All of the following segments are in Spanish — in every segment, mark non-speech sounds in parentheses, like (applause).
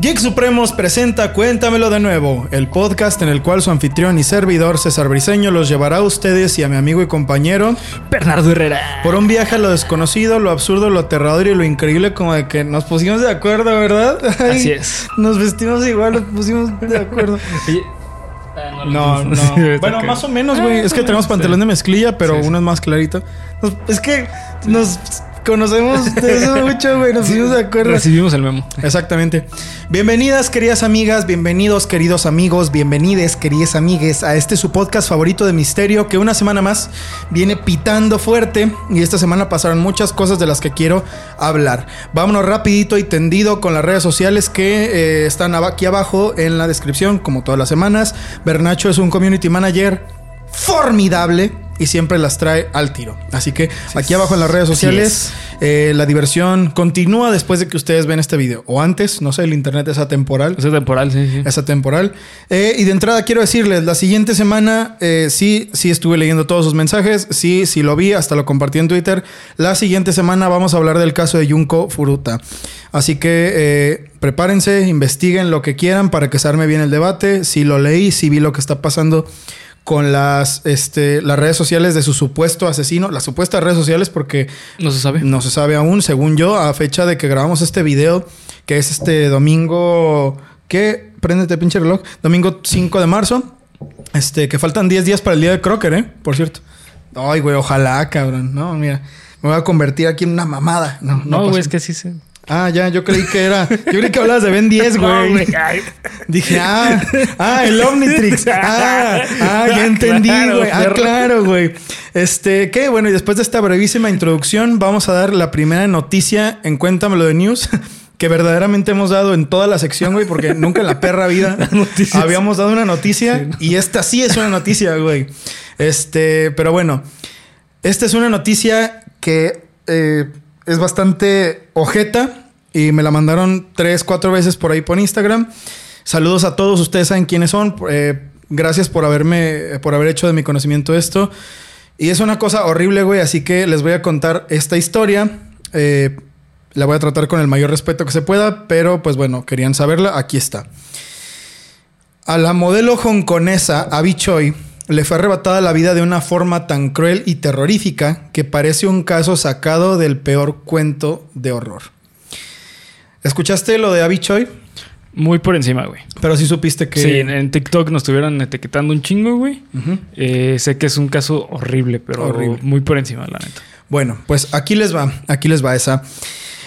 Geek Supremos presenta Cuéntamelo de nuevo, el podcast en el cual su anfitrión y servidor César Briseño los llevará a ustedes y a mi amigo y compañero Bernardo Herrera. por un viaje a lo desconocido, lo absurdo, lo aterrador y lo increíble como de que nos pusimos de acuerdo, ¿verdad? (laughs) Ay, Así es. Nos vestimos igual, nos pusimos de acuerdo. (laughs) No, no. Bueno, más o menos, güey. Es que tenemos pantalón de mezclilla, pero Sí, sí. uno es más clarito. Nos- es que nos conocemos de eso (laughs) mucho, güey. Nos pusimos de acuerdo. Recibimos el memo. Exactamente. Bienvenidas, queridas amigas, bienvenidos, queridos amigos, bienvenides, queridas amigues, a este su podcast favorito de misterio que una semana más viene pitando fuerte y esta semana pasaron muchas cosas de las que quiero hablar. Vámonos rapidito y tendido con las redes sociales que eh, están aquí abajo en la descripción, como todas las semanas. Bernacho es un community manager formidable y siempre las trae al tiro. Así que aquí abajo en las redes sociales eh, la diversión continúa después de que ustedes ven este video. O antes, no sé, el internet es atemporal. Es temporal, sí, sí. Es atemporal. Eh, y de entrada quiero decirles, la siguiente semana eh, sí, sí estuve leyendo todos sus mensajes, sí, sí lo vi, hasta lo compartí en Twitter. La siguiente semana vamos a hablar del caso de Junko Furuta. Así que eh, prepárense, investiguen lo que quieran para que se arme bien el debate. Si lo leí, si vi lo que está pasando con las, este, las redes sociales de su supuesto asesino, las supuestas redes sociales porque No se sabe. no se sabe aún, según yo, a fecha de que grabamos este video, que es este domingo. ¿Qué? Préndete, pinche reloj. Domingo 5 de marzo. Este, que faltan 10 días para el día de Crocker, ¿eh? Por cierto. Ay, güey, ojalá, cabrón. No, mira. Me voy a convertir aquí en una mamada. No, no, güey, es que sí se. Ah, ya, yo creí que era. Yo creí que hablabas de Ben 10, (laughs) güey. Ay. Dije, ah, ah, el Omnitrix. (laughs) Ah, ah, ya entendí, Claro, güey. Ah, claro, güey. Este, ¿qué? Bueno, y después de esta brevísima introducción, vamos a dar la primera noticia en Cuéntamelo de News. Que verdaderamente hemos dado en toda la sección, güey, porque nunca en la perra vida (laughs) habíamos dado una noticia y esta sí es una noticia, güey. Este, pero bueno, esta es una noticia que eh, es bastante ojeta y me la mandaron tres, cuatro veces por ahí por Instagram. Saludos a todos, ustedes saben quiénes son. Eh, gracias por haberme, por haber hecho de mi conocimiento esto. Y es una cosa horrible, güey, así que les voy a contar esta historia. Eh, la voy a tratar con el mayor respeto que se pueda, pero pues bueno, querían saberla, aquí está. A la modelo hongkonesa Abby Choi le fue arrebatada la vida de una forma tan cruel y terrorífica que parece un caso sacado del peor cuento de horror. ¿Escuchaste lo de Abby Choi? Muy por encima, güey. Pero sí supiste que... Sí, en, TikTok nos estuvieron etiquetando un chingo, güey. Eh, sé que es un caso horrible, pero Horrible. muy por encima, la neta. Bueno, pues aquí les va, aquí les va esa.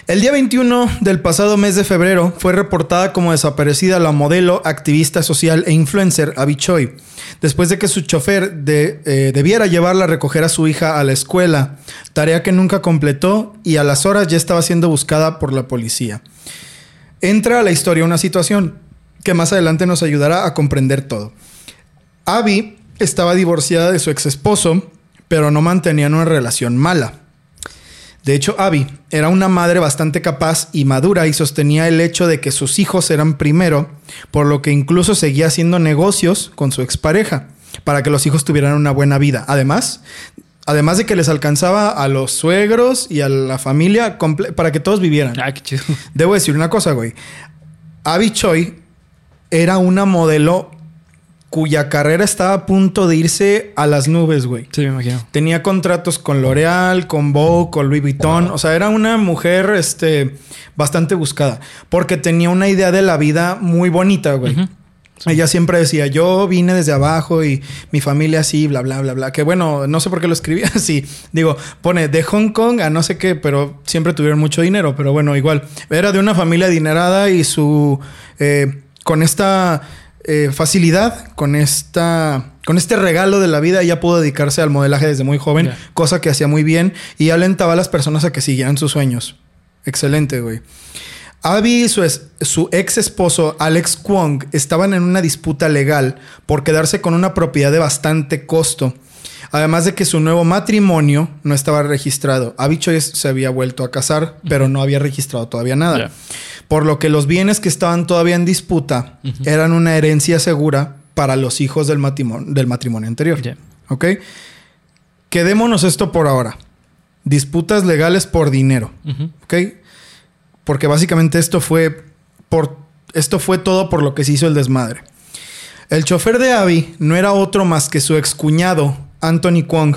El día 21 del pasado mes de febrero fue reportada como desaparecida la modelo, activista social e influencer Abby Choi, después de que su chofer eh, debiera llevarla a recoger a su hija a la escuela, tarea que nunca completó y a las horas ya estaba siendo buscada por la policía. Entra a la historia una situación que más adelante nos ayudará a comprender todo. Abby estaba divorciada de su ex esposo, pero no mantenían una relación mala. De hecho, Abby era una madre bastante capaz y madura y sostenía el hecho de que sus hijos eran primero, por lo que incluso seguía haciendo negocios con su expareja para que los hijos tuvieran una buena vida. Además, además de que les alcanzaba a los suegros y a la familia para que todos vivieran. Ah, qué chido. Debo decir una cosa, güey. Abby Choi era una modelo cuya carrera estaba a punto de irse a las nubes, güey. Sí, me imagino. Tenía contratos con L'Oreal, con Vogue, con Louis Vuitton. O sea, era una mujer este, bastante buscada. Porque tenía una idea de la vida muy bonita, güey. Ella siempre decía, yo vine desde abajo y mi familia así, bla, bla, bla, bla. Que bueno, no sé por qué lo escribía (laughs) así. Digo, pone de Hong Kong a no sé qué, pero siempre tuvieron mucho dinero. Pero bueno, igual. Era de una familia adinerada y su... eh, con esta eh, facilidad, con esta... Con este regalo de la vida, ella pudo dedicarse al modelaje desde muy joven, Ya. cosa que hacía muy bien y alentaba a las personas a que siguieran sus sueños. Excelente, güey. Abby y su, es- su ex esposo Alex Kwong estaban en una disputa legal por quedarse con una propiedad de bastante costo. Además de que su nuevo matrimonio no estaba registrado. Choi se había vuelto a casar, pero no había registrado todavía nada. Por lo que los bienes que estaban todavía en disputa eran una herencia segura para los hijos del matrimonio, del matrimonio anterior. Ya. ¿Ok? Quedémonos esto por ahora. Disputas legales por dinero. Ujú. ¿Ok? Porque básicamente esto fue por esto fue todo por lo que se hizo el desmadre. El chofer de Abby no era otro más que su excuñado, Anthony Kwong,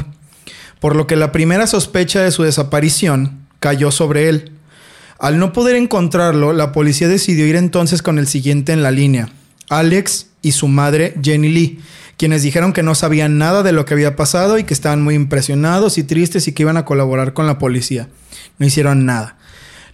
por lo que la primera sospecha de su desaparición cayó sobre él. Al no poder encontrarlo, la policía decidió ir entonces con el siguiente en la línea, Alex y su madre Jenny Lee, quienes dijeron que no sabían nada de lo que había pasado y que estaban muy impresionados y tristes y que iban a colaborar con la policía. No hicieron nada.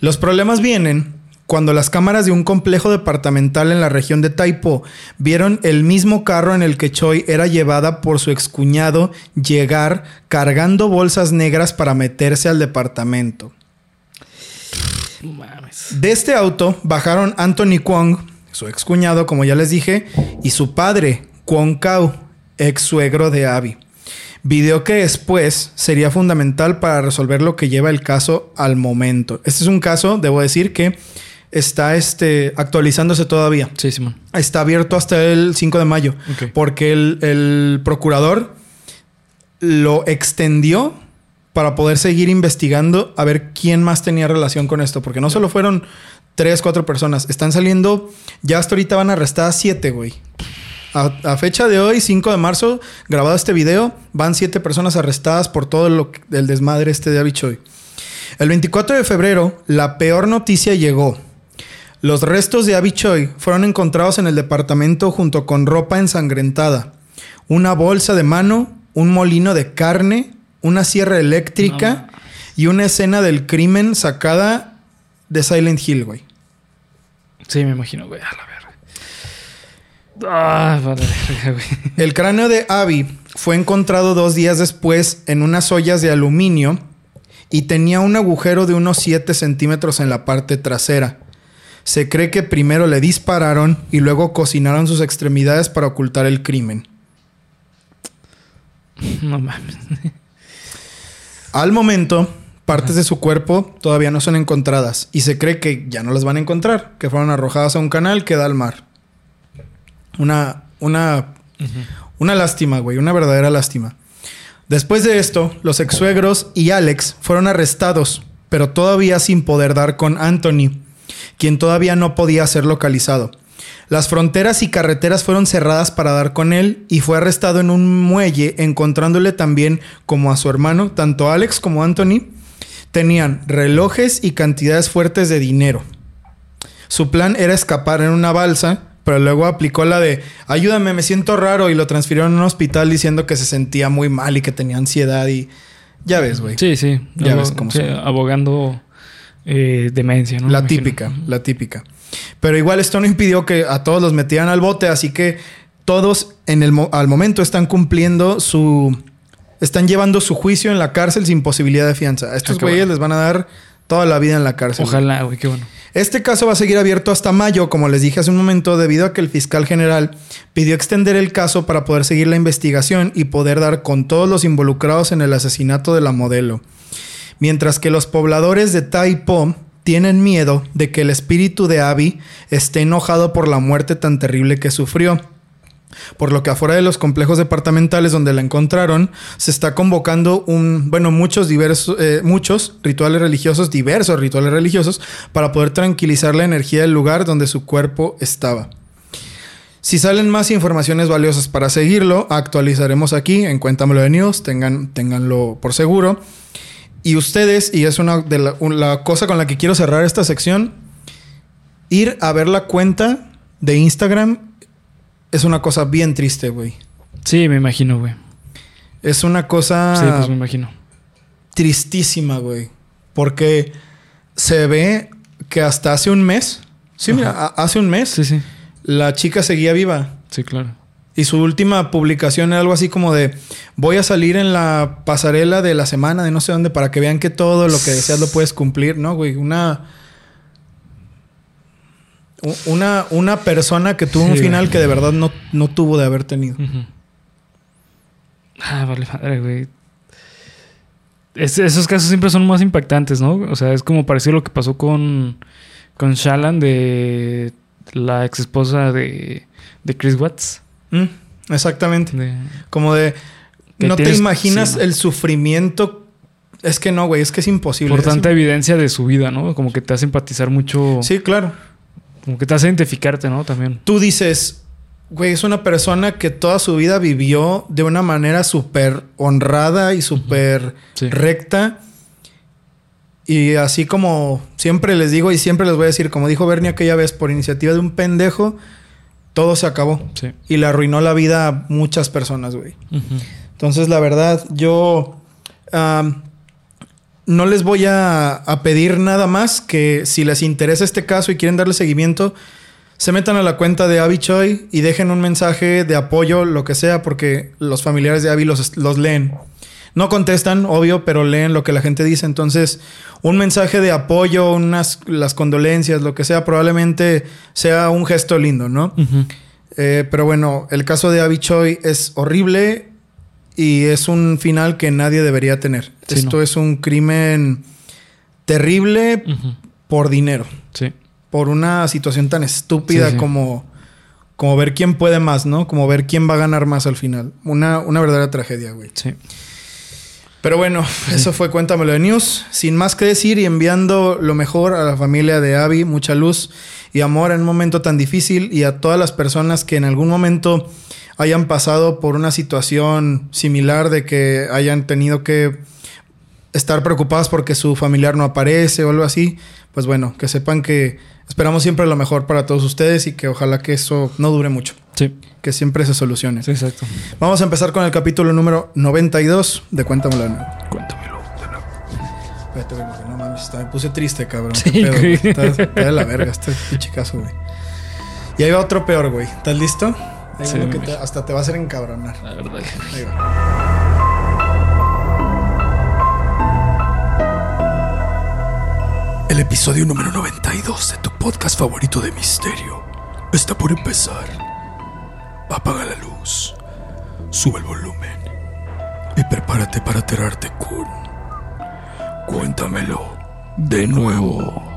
Los problemas vienen cuando las cámaras de un complejo departamental en la región de Taipo vieron el mismo carro en el que Choi era llevada por su excuñado llegar cargando bolsas negras para meterse al departamento. De este auto bajaron Anthony Kwong, su excuñado, como ya les dije, y su padre, Kwong Kau, ex suegro de Abby. Video que después sería fundamental para resolver lo que lleva el caso al momento. Este es un caso, debo decir, que está este, actualizándose todavía. Sí, Simón. Está abierto hasta el 5 de mayo. Porque el, el procurador lo extendió para poder seguir investigando a ver quién más tenía relación con esto. Porque no solo fueron tres, cuatro personas. Están saliendo, ya hasta ahorita van arrestadas siete, güey. A, a fecha de hoy, 5 de marzo, grabado este video, van siete personas arrestadas por todo lo el desmadre este de Abby Choi. El 24 de febrero, la peor noticia llegó. Los restos de Abby Choi fueron encontrados en el departamento junto con ropa ensangrentada, una bolsa de mano, un molino de carne, una sierra eléctrica No. y una escena del crimen sacada de Silent Hill, güey. Sí, me imagino, güey. A la verga. Ah, vale, verga, güey. El cráneo de Abby fue encontrado dos días después en unas ollas de aluminio y tenía un agujero de unos 7 centímetros en la parte trasera. Se cree que primero le dispararon y luego cocinaron sus extremidades para ocultar el crimen. (laughs) No mames. Al momento, partes de su cuerpo todavía no son encontradas y se cree que ya no las van a encontrar, que fueron arrojadas a un canal que da al mar. Una, una, una lástima, güey, una verdadera lástima. Después de esto, los ex-suegros y Alex fueron arrestados, pero todavía sin poder dar con Anthony, quien todavía no podía ser localizado. Las fronteras y carreteras fueron cerradas para dar con él y fue arrestado en un muelle, encontrándole también como a su hermano, tanto Alex como Anthony, tenían relojes y cantidades fuertes de dinero. Su plan era escapar en una balsa, pero luego aplicó la de ayúdame, me siento raro y lo transfirieron a un hospital diciendo que se sentía muy mal y que tenía ansiedad y ya ves, güey. Sí, sí. Ya Abo- ves cómo sí, abogando eh, demencia, ¿no? La Me imagino. típica, la típica. Pero igual esto no impidió que a todos los metieran al bote, así que todos en el al momento están cumpliendo su están llevando su juicio en la cárcel sin posibilidad de fianza. A estos Ah, qué güeyes bueno. les van a dar toda la vida en la cárcel. Ojalá, güey, qué bueno. Este caso va a seguir abierto hasta mayo, como les dije hace un momento, debido a que el fiscal general pidió extender el caso para poder seguir la investigación y poder dar con todos los involucrados en el asesinato de la modelo. Mientras que los pobladores de Taipo tienen miedo de que el espíritu de Abby esté enojado por la muerte tan terrible que sufrió. Por lo que afuera de los complejos departamentales donde la encontraron, se está convocando un, bueno, muchos diversos, eh, muchos rituales religiosos, diversos rituales religiosos, para poder tranquilizar la energía del lugar donde su cuerpo estaba. Si salen más informaciones valiosas para seguirlo, actualizaremos aquí en Cuéntamelo de News, tengan, ténganlo por seguro. Y ustedes, y es una de la, cosa con la que quiero cerrar esta sección, ir a ver la cuenta de Instagram es una cosa bien triste, güey. Sí, me imagino, güey. Es una cosa Sí, pues me imagino. tristísima, güey. Porque se ve que hasta hace un mes, sí, mira, hace un mes, Sí, sí. la chica seguía viva. Sí, claro. Y su última publicación era algo así como de voy a salir en la pasarela de la semana de no sé dónde para que vean que todo lo que deseas lo puedes cumplir, ¿no, güey? Una una, una persona que tuvo un final güey. que de verdad no, no tuvo de haber tenido. Ah, vale madre, güey. Es- esos casos siempre son más impactantes, ¿no? O sea, es como parecido a lo que pasó con, con Shallan de la ex esposa de, de Chris Watts. Mm, exactamente. De- Como de. No te imaginas sí, ¿no? el sufrimiento. Es que no, güey, es que es imposible. por tanta evidencia de su vida, ¿no? Como que te hace empatizar mucho. Sí, claro. Como que te hace identificarte, ¿no? También. Tú dices, güey, es una persona que toda su vida vivió de una manera súper honrada y súper Sí. recta. Y así como siempre les digo y siempre les voy a decir, como dijo Bernie aquella vez, por iniciativa de un pendejo, todo se acabó. Sí. Y le arruinó la vida a muchas personas, güey. Entonces, la verdad, yo no les voy a, a pedir nada más que si les interesa este caso y quieren darle seguimiento, se metan a la cuenta de Abby Choi y dejen un mensaje de apoyo, lo que sea, porque los familiares de Abby los, los leen. No contestan, obvio, pero leen lo que la gente dice. Entonces, un mensaje de apoyo, unas las condolencias, lo que sea, probablemente sea un gesto lindo, ¿no? Eh, pero bueno, el caso de Abby Choi es horrible y es un final que nadie debería tener. Sí, Esto no. es un crimen terrible por dinero, Sí. por una situación tan estúpida Sí, sí. como como ver quién puede más, ¿no? Como ver quién va a ganar más al final. Una, una verdadera tragedia, güey. Sí. Pero bueno, eso fue Cuéntamelo de News. Sin más que decir y enviando lo mejor a la familia de Abby, mucha luz y amor en un momento tan difícil y a todas las personas que en algún momento hayan pasado por una situación similar de que hayan tenido que estar preocupadas porque su familiar no aparece o algo así. Pues bueno, que sepan que esperamos siempre lo mejor para todos ustedes y que ojalá que eso no dure mucho, Sí. que siempre se solucione. Sí, exacto. Vamos a empezar con el capítulo número 92 de Cuéntamelo de nuevo. Cuéntamelo. Espérate, güey, porque no mames, está- me puse triste, cabrón. Sí, Qué pedo, güey. Está, está de la verga este pinche caso, güey. Y ahí va otro peor, güey. ¿Estás listo? Ahí Sí, va uno que güey. te- hasta te va a hacer encabronar. La verdad. Ahí va. El episodio número 92 de tu podcast favorito de misterio está por empezar. Apaga la luz, sube el volumen y prepárate para aterrarte con. Cuéntamelo de nuevo.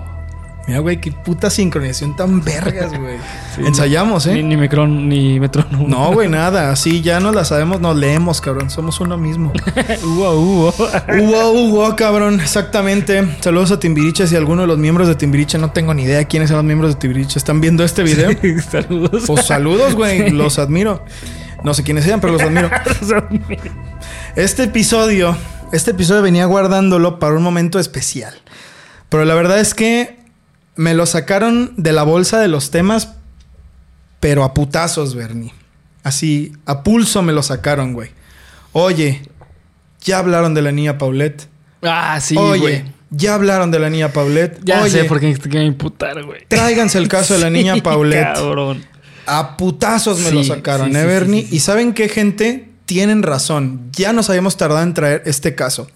Mira, güey, qué puta sincronización tan vergas, güey. (laughs) Sí, Ensayamos, Ni, ¿eh? ni micrón, ni metrónomo. No, güey, (laughs) nada. Así ya no la sabemos, nos leemos, cabrón. Somos uno mismo. (laughs) Hugo. Hugo, Hugo, cabrón, exactamente. Saludos a Timbiriche. Si alguno de los miembros de Timbiriche, no tengo ni idea quiénes son los miembros de Timbiriche, están viendo este video. Saludos. Pues saludos, güey. Los admiro. No sé quiénes sean, pero los admiro. Este episodio, este episodio venía guardándolo para un momento especial. Pero la verdad es que me lo sacaron de la bolsa de los temas, pero a putazos, Bernie. Así, a pulso me lo sacaron, güey. Oye, ya hablaron de la niña Paulette. ah, sí, Oye, güey. ya hablaron de la niña Paulette. Ya Oye, sé por qué te quieren imputar, güey. Tráiganse el caso de la (laughs) niña Sí, Paulette. Cabrón. A putazos me Sí, lo sacaron, sí, ¿eh, Bernie? Y ¿saben qué, gente? Tienen razón. Ya nos habíamos tardado en traer este caso.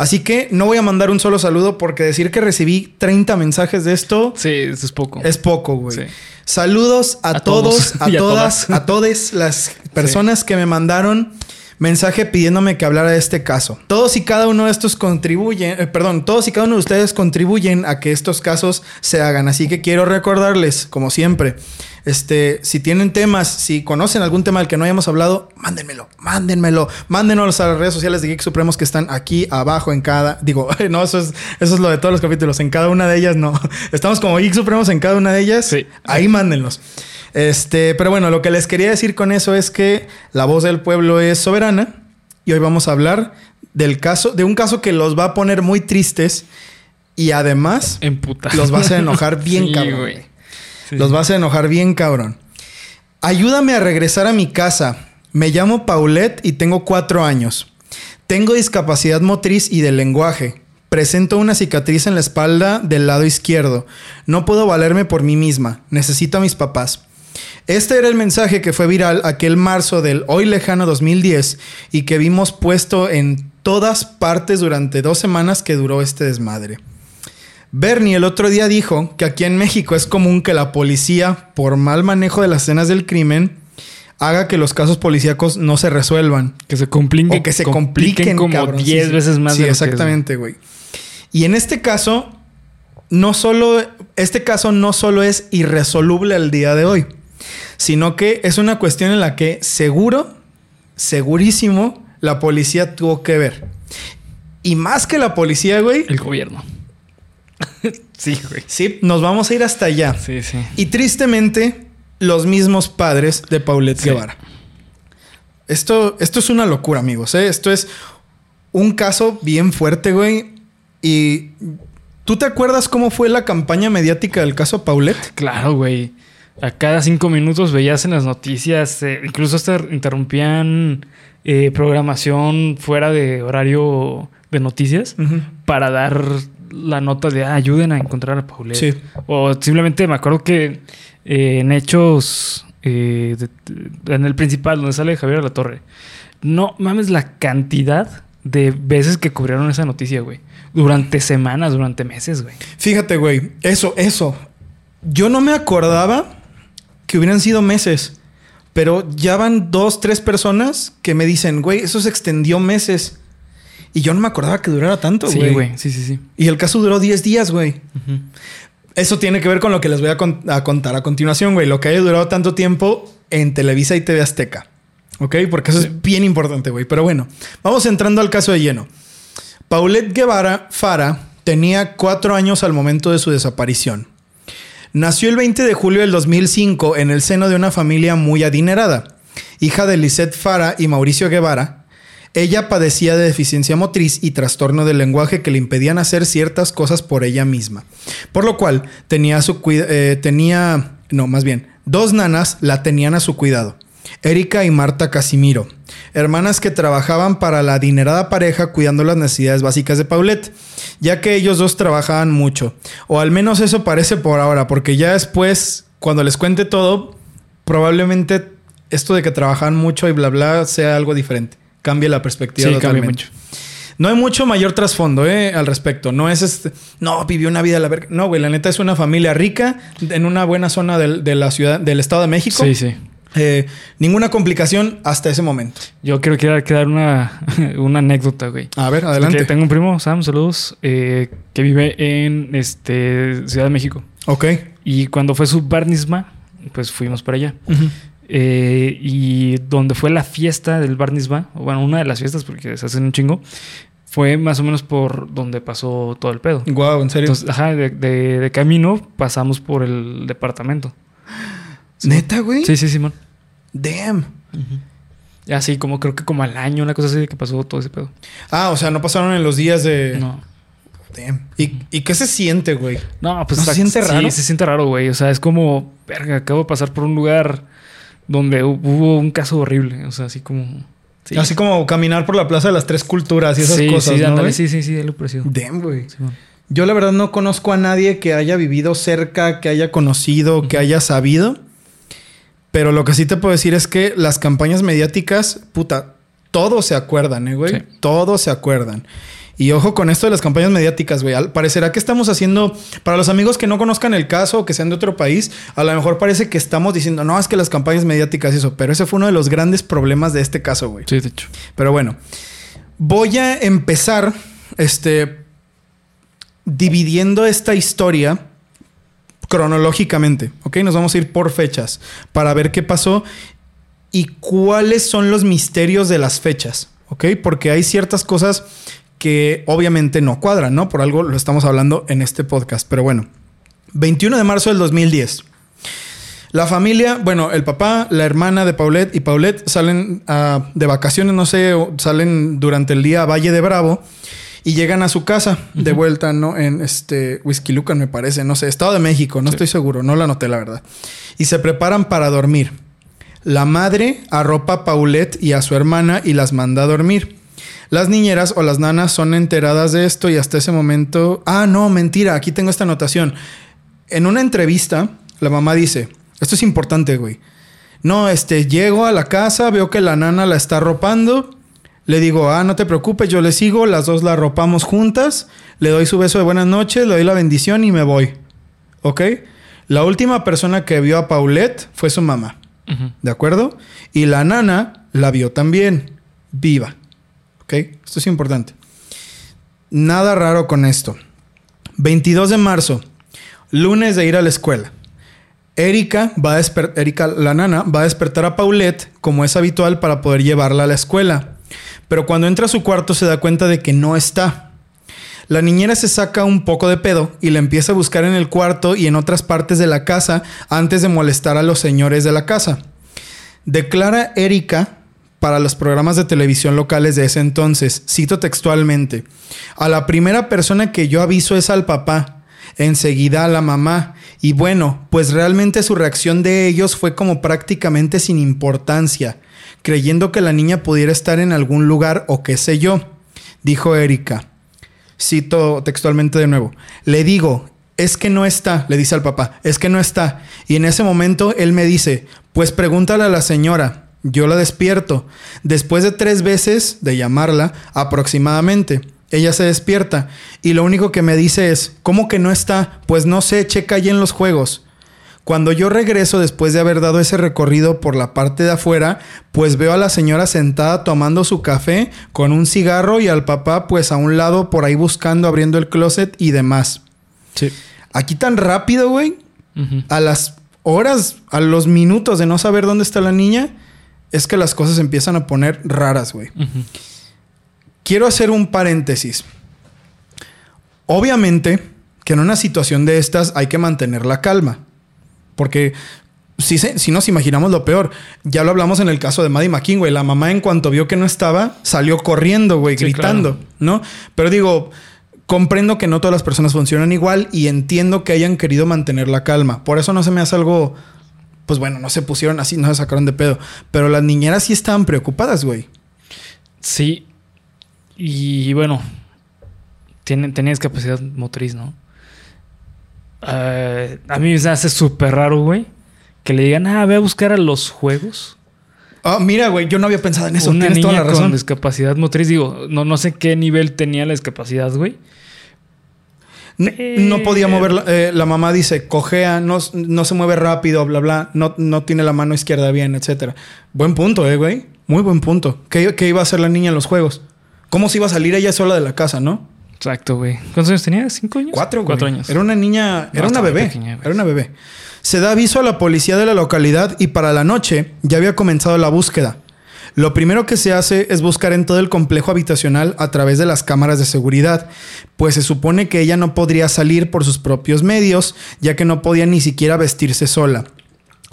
Así que no voy a mandar un solo saludo porque decir que recibí 30 mensajes de esto Sí, eso es poco. es poco, güey. Sí. Saludos a, A todos, todos a (laughs) todas. a todas las personas que me mandaron mensaje pidiéndome que hablara de este caso. Todos y cada uno de estos contribuyen, eh, perdón, todos y cada uno de ustedes contribuyen a que estos casos se hagan. Así que quiero recordarles, como siempre, este, si tienen temas, si conocen algún tema del que no hayamos hablado, mándenmelo, mándenmelo, mándenos a las redes sociales de Geek Supremos que están aquí abajo en cada, digo, (laughs) no, eso es, eso es lo de todos los capítulos, en cada una de ellas no. (laughs) Estamos como Geek Supremos en cada una de ellas. Sí. Ahí mándenlos. Este, pero bueno, lo que les quería decir con eso es que la voz del pueblo es soberana y hoy vamos a hablar del caso, de un caso que los va a poner muy tristes y además Emputar. los va a hacer enojar (laughs) bien Sí, cabrón. Sí. Los va a hacer enojar bien cabrón. Ayúdame a regresar a mi casa. Me llamo Paulette y tengo cuatro años. Tengo discapacidad motriz y del lenguaje. Presento una cicatriz en la espalda del lado izquierdo. No puedo valerme por mí misma. Necesito a mis papás. Este era el mensaje que fue viral aquel marzo del hoy lejano 2010 y que vimos puesto en todas partes durante dos semanas que duró este desmadre. Bernie el otro día dijo que aquí en México es común que la policía, por mal manejo de las escenas del crimen, haga que los casos policíacos no se resuelvan. Que se compliquen. O que se compliquen, como cabrón. Sí, 10 sí. veces más Sí, de exactamente, güey. Y en este caso, no solo, este caso no solo es irresoluble al día de hoy, sino que es una cuestión en la que seguro, segurísimo, la policía tuvo que ver. Y más que la policía, güey, El gobierno. (laughs) sí, güey. sí, nos vamos a ir hasta allá. Sí, sí. Y tristemente, los mismos padres de Paulette Sí. Guevara. Esto, esto es una locura, amigos. ¿eh? Esto es un caso bien fuerte, güey. Y ¿tú te acuerdas cómo fue la campaña mediática del caso Paulette? Claro, güey. A cada cinco minutos veías en las noticias, eh, incluso hasta interrumpían eh, programación fuera de horario de noticias para dar la nota de ah, ayuden a encontrar a Paulette. Sí. O simplemente me acuerdo que eh, en hechos, eh, de- de- en el principal, donde sale Javier La Torre, no mames la cantidad de veces que cubrieron esa noticia, güey. Durante semanas, durante meses, güey. Fíjate, güey. Eso, eso. Yo no me acordaba que hubieran sido meses. Pero ya van dos, tres personas que me dicen, güey, eso se extendió meses. Y yo no me acordaba que durara tanto, Sí, güey. güey. Sí, sí, sí. Y el caso duró 10 días, güey. Eso tiene que ver con lo que les voy a contar a continuación, güey. Lo que haya durado tanto tiempo en Televisa y TV Azteca. ¿Ok? Porque eso es bien importante, güey. Pero bueno, vamos entrando al caso de lleno. Paulette Guevara Fara tenía cuatro años al momento de su desaparición. Nació el 20 de julio del 2005 en el seno de una familia muy adinerada. Hija de Lisette Fara y Mauricio Guevara, ella padecía de deficiencia motriz y trastorno del lenguaje que le impedían hacer ciertas cosas por ella misma. Por lo cual tenía su eh, tenía, no, más bien, dos nanas la tenían a su cuidado. Erika y Marta Casimiro, hermanas que trabajaban para la adinerada pareja cuidando las necesidades básicas de Paulette, ya que ellos dos trabajaban mucho. O al menos eso parece por ahora, porque ya después, cuando les cuente todo, probablemente esto de que trabajaban mucho y bla bla sea algo diferente. Cambie la perspectiva. Sí, cambia mucho. No hay mucho mayor trasfondo eh, al respecto. No es este. No, vivió una vida a la verga. No, güey, la neta es una familia rica en una buena zona del- de la ciudad, del Estado de México. Sí, sí. Eh, ninguna complicación hasta ese momento. Yo quiero que dar una, (laughs) una anécdota, güey. A ver, adelante. Porque tengo un primo, Sam, saludos, eh, que vive en este, Ciudad de México. Ok. Y cuando fue su bar mitzvah, pues fuimos para allá. Eh, y donde fue la fiesta del bar mitzvah, o bueno, una de las fiestas, porque se hacen un chingo, fue más o menos por donde pasó todo el pedo. Wow, en serio. Entonces, ajá, de, de- de camino pasamos por el departamento. Neta, güey. Sí, sí, Simón. Damn. Así como creo que como al año, una cosa así de que pasó todo ese pedo. Ah, o sea, no pasaron en los días de. No. Damn. ¿Y, ¿Y qué se siente, güey? No, pues ¿No se siente raro? Sí, se siente raro, güey. O sea, es como, verga, acabo de pasar por un lugar donde hu- hubo un caso horrible. O sea, así como. Sí, Así como caminar por la Plaza de las Tres Culturas y esas sí, cosas. sí, ¿no, ándale, sí, sí, sí, es lo parecido. Damn, güey. Simón. Yo la verdad no conozco a nadie que haya vivido cerca, que haya conocido, que haya sabido. Pero lo que sí te puedo decir es que las campañas mediáticas, puta, todos se acuerdan, ¿eh, güey? Sí. Todos se acuerdan. Y ojo con esto de las campañas mediáticas, güey. Parecerá que estamos haciendo, para los amigos que no conozcan el caso o que sean de otro país, a lo mejor parece que estamos diciendo, no, es que las campañas mediáticas y eso, pero ese fue uno de los grandes problemas de este caso, güey. Sí, de hecho. Pero bueno, voy a empezar este dividiendo esta historia cronológicamente, ¿ok? Nos vamos a ir por fechas para ver qué pasó y cuáles son los misterios de las fechas, ¿ok? Porque hay ciertas cosas que obviamente no cuadran, ¿no? Por algo lo estamos hablando en este podcast, pero bueno. 21 de marzo del 2010. La familia, bueno, el papá, la hermana de Paulette y Paulette salen ah, de vacaciones, no sé, salen durante el día a Valle de Bravo y llegan a su casa de vuelta, ¿no? En este Whisky Lucan, me parece, no sé, Estado de México, no estoy seguro, no la anoté, la verdad. Y se preparan para dormir. La madre arropa a Paulette y a su hermana y las manda a dormir. Las niñeras o las nanas son enteradas de esto y hasta ese momento. Ah, no, mentira, aquí tengo esta anotación. En una entrevista, la mamá dice: Esto es importante, güey. No, este, llego a la casa, veo que la nana la está arropando. Le digo, ah, no te preocupes, yo le sigo, las dos la arropamos juntas. Le doy su beso de buenas noches, le doy la bendición y me voy. ¿Ok? La última persona que vio a Paulette fue su mamá. ¿De acuerdo? Y la nana la vio también, viva. ¿Ok? Esto es importante. Nada raro con esto. 22 de marzo, lunes de ir a la escuela. Erika va a Erika, la nana, va a despertar a Paulette como es habitual para poder llevarla a la escuela. Pero cuando entra a su cuarto se da cuenta de que no está. La niñera se saca un poco de pedo y la empieza a buscar en el cuarto y en otras partes de la casa antes de molestar a los señores de la casa. Declara Erika para los programas de televisión locales de ese entonces, cito textualmente, a la primera persona que yo aviso es al papá, enseguida a la mamá, y bueno, pues realmente su reacción de ellos fue como prácticamente sin importancia, creyendo que la niña pudiera estar en algún lugar o qué sé yo, dijo Erika. Cito textualmente de nuevo. Le digo, es que no está, le dice al papá, es que no está. Y en ese momento él me dice, pues pregúntale a la señora. Yo la despierto. Después de tres veces de llamarla, aproximadamente, ella se despierta. Y lo único que me dice es, ¿cómo que no está? Pues no sé, checa ahí en los juegos. Cuando yo regreso después de haber dado ese recorrido por la parte de afuera, pues veo a la señora sentada tomando su café con un cigarro y al papá pues a un lado por ahí buscando, abriendo el closet y demás. Sí. Aquí tan rápido, güey, a las horas, a los minutos de no saber dónde está la niña, es que las cosas empiezan a poner raras, güey. Quiero hacer un paréntesis. Obviamente que en una situación de estas hay que mantener la calma. Porque si, se- si nos imaginamos lo peor, ya lo hablamos en el caso de Maddie McKean, güey. La mamá en cuanto vio que no estaba, salió corriendo, güey, Sí, gritando, claro. ¿no? Pero digo, comprendo que no todas las personas funcionan igual y entiendo que hayan querido mantener la calma. Por eso no se me hace algo... Pues bueno, no se pusieron así, no se sacaron de pedo. Pero las niñeras sí estaban preocupadas, güey. Sí. Y bueno, tiene, tenía discapacidad motriz, ¿no? Eh, a mí me hace súper raro, güey, que le digan, ah, ve a buscar a los juegos. Ah, mira, güey, yo no había pensado en eso. Una Tienes toda niña la razón. con discapacidad motriz, digo, no, no sé qué nivel tenía la discapacidad, güey. No podía mover. La, eh, la mamá dice, cojea, no, no se mueve rápido, bla, bla. No, no tiene la mano izquierda bien, etcétera. Buen punto, eh, güey. Muy buen punto. ¿Qué, qué iba a hacer la niña en los juegos? ¿Cómo se iba a salir ella sola de la casa, no? Exacto, güey. ¿Cuántos años tenía? ¿Cinco años? Cuatro, güey. Cuatro años. Era una niña, era una bebé. pequeña, güey. era una bebé. Se da aviso a la policía de la localidad y para la noche ya había comenzado la búsqueda. Lo primero que se hace es buscar en todo el complejo habitacional a través de las cámaras de seguridad, pues se supone que ella no podría salir por sus propios medios, ya que no podía ni siquiera vestirse sola.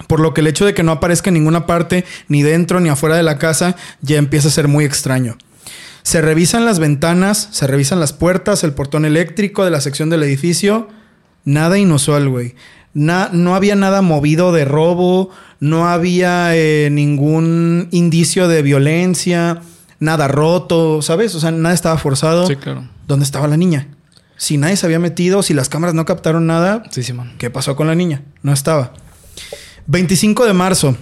Por lo que el hecho de que no aparezca en ninguna parte, ni dentro ni afuera de la casa, ya empieza a ser muy extraño. Se revisan las ventanas, se revisan las puertas, el portón eléctrico de la sección del edificio. Nada inusual, güey. Na- no había nada movido de robo, no había eh, ningún indicio de violencia, nada roto, ¿sabes? O sea, nada estaba forzado. Sí, claro. ¿Dónde estaba la niña? Si nadie se había metido, si las cámaras no captaron nada, Sí, Simón. ¿Qué pasó con la niña? No estaba. 25 de marzo.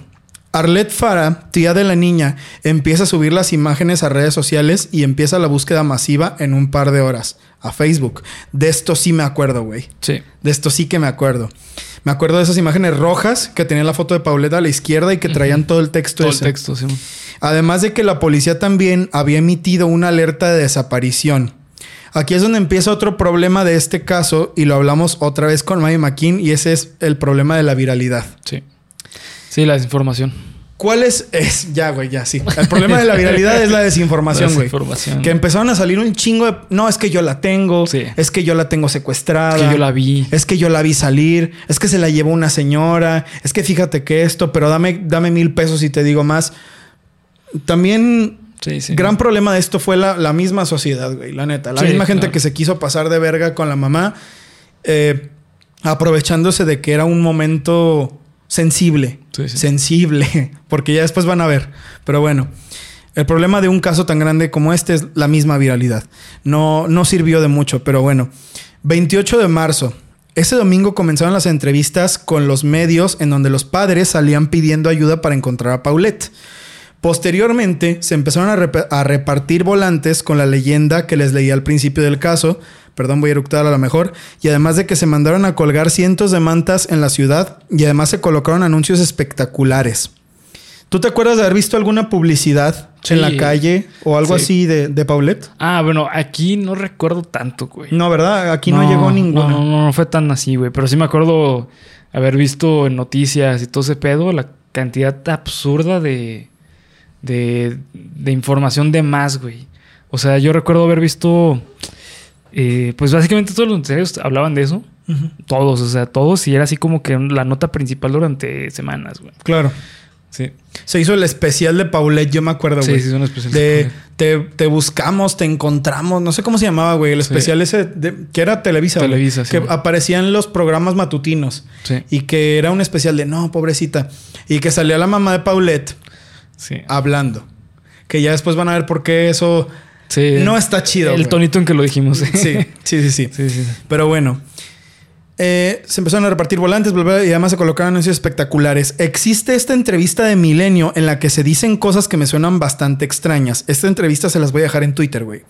Arlette Farah, tía de la niña, empieza a subir las imágenes a redes sociales y empieza la búsqueda masiva en un par de horas a Facebook. De esto sí me acuerdo, güey. Sí. De esto sí que me acuerdo. Me acuerdo de esas imágenes rojas que tenían la foto de Pauleta a la izquierda y que traían todo el texto Todo el ese. texto, Simón. Además de que la policía también había emitido una alerta de desaparición. Aquí es donde empieza otro problema de este caso y lo hablamos otra vez con Maggie McKean y ese es el problema de la viralidad. Sí. Sí, la desinformación. ¿Cuál es? Es ya, güey, ya sí. El problema de la viralidad es la desinformación, (laughs) güey. desinformación. Que empezaron a salir un chingo de. No, es que yo la tengo. Sí. Es que yo la tengo secuestrada. Es que yo la vi. Es que yo la vi salir. Es que se la llevó una señora. Es que fíjate que esto, pero dame, dame mil pesos y te digo más. También Sí, sí. Gran problema de esto fue la, la misma sociedad, güey, la neta. La Sí, misma gente claro. que se quiso pasar de verga con la mamá, eh, aprovechándose de que era un momento sensible. Sí, sí. Sensible, (laughs) porque ya después van a ver. Pero bueno, el problema de un caso tan grande como este es la misma viralidad. No, no sirvió de mucho, pero bueno. 28 de marzo. Ese domingo comenzaron las entrevistas con los medios en donde los padres salían pidiendo ayuda para encontrar a Paulette. Posteriormente se empezaron a, rep- a repartir volantes con la leyenda que les leí al principio del caso, perdón voy a eructar a lo mejor, y además de que se mandaron a colgar cientos de mantas en la ciudad y además se colocaron anuncios espectaculares. ¿Tú te acuerdas de haber visto alguna publicidad en la calle o algo Sí. así de, de Paulette? Ah, bueno, aquí no recuerdo tanto, güey. No, ¿verdad? Aquí no, llegó ninguna. No, no, no fue tan así, güey. Pero sí me acuerdo haber visto en noticias y todo ese pedo la cantidad absurda de, de, de información de más, güey. O sea, yo recuerdo haber visto, eh, pues básicamente todos los noticiarios hablaban de eso. Todos, o sea, todos. Y era así como que la nota principal durante semanas, güey. Claro. Sí. Se hizo el especial de Paulette, yo me acuerdo, güey. sí, es un especial. De te, te buscamos, te encontramos, no sé cómo se llamaba, güey, el Sí. especial ese de- que era Televisa. güey, Televisa, sí. Que aparecían los programas matutinos Sí, y que era un especial de no, pobrecita. Y que salía la mamá de Paulette sí. hablando. Que ya después van a ver por qué eso Sí. no está chido. El tonito en que lo dijimos. Sí, sí, sí, (laughs) sí. sí, sí. Pero bueno. Eh, se empezaron a repartir volantes bla, bla, y además se colocaron anuncios espectaculares. Existe esta entrevista de Milenio en la que se dicen cosas que me suenan bastante extrañas. Esta entrevista se las voy a dejar en Twitter, güey.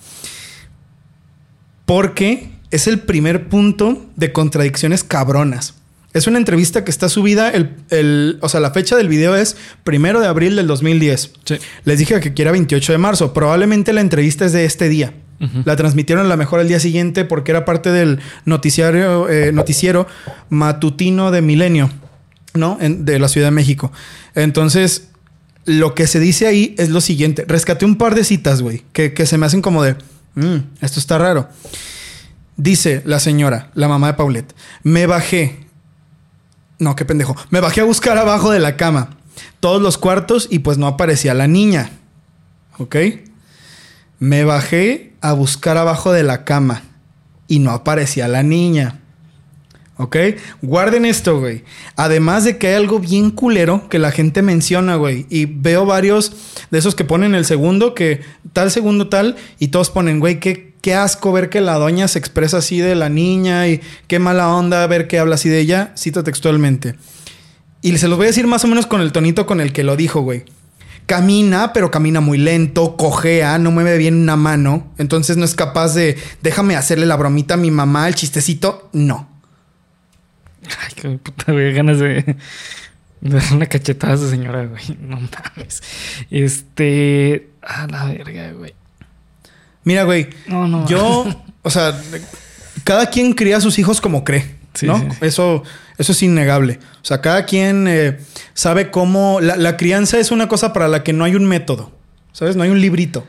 Porque es el primer punto de contradicciones cabronas. Es una entrevista que está subida, el, el- o sea, la fecha del video es primero de abril del 2010. Sí. Les dije que era 28 de marzo. Probablemente la entrevista es de este día. La transmitieron a lo mejor el día siguiente porque era parte del noticiario, eh, noticiero matutino de Milenio, ¿no? En- de la Ciudad de México. Entonces, lo que se dice ahí es lo siguiente. Rescaté un par de citas, güey, que, que se me hacen como de, "Mm, esto está raro. Dice la señora, la mamá de Paulette, me bajé. No, qué pendejo. Me bajé a buscar abajo de la cama. Todos los cuartos y pues no aparecía la niña. ¿Ok? Me bajé a buscar abajo de la cama y no aparecía la niña. ¿Ok? Guarden esto, güey. Además de que hay algo bien culero que la gente menciona, güey. Y veo varios de esos que ponen el segundo, que tal segundo tal, y todos ponen, güey, qué, qué asco ver que la doña se expresa así de la niña y qué mala onda ver que habla así de ella. Cito textualmente. Y se los voy a decir más o menos con el tonito con el que lo dijo, güey. Camina, pero camina muy lento, cojea, no mueve bien una mano. Entonces no es capaz de, déjame hacerle la bromita a mi mamá, el chistecito. No. Ay, qué puta, güey. Ganas de, de una cachetada a esa señora, güey. No mames. Este. A la verga, güey. Mira, güey, No, no. yo, o sea, cada quien cría a sus hijos como cree, Sí, ¿no? sí. Eso, eso es innegable. O sea, cada quien eh, sabe cómo... La, la crianza es una cosa para la que no hay un método, ¿sabes? No hay un librito.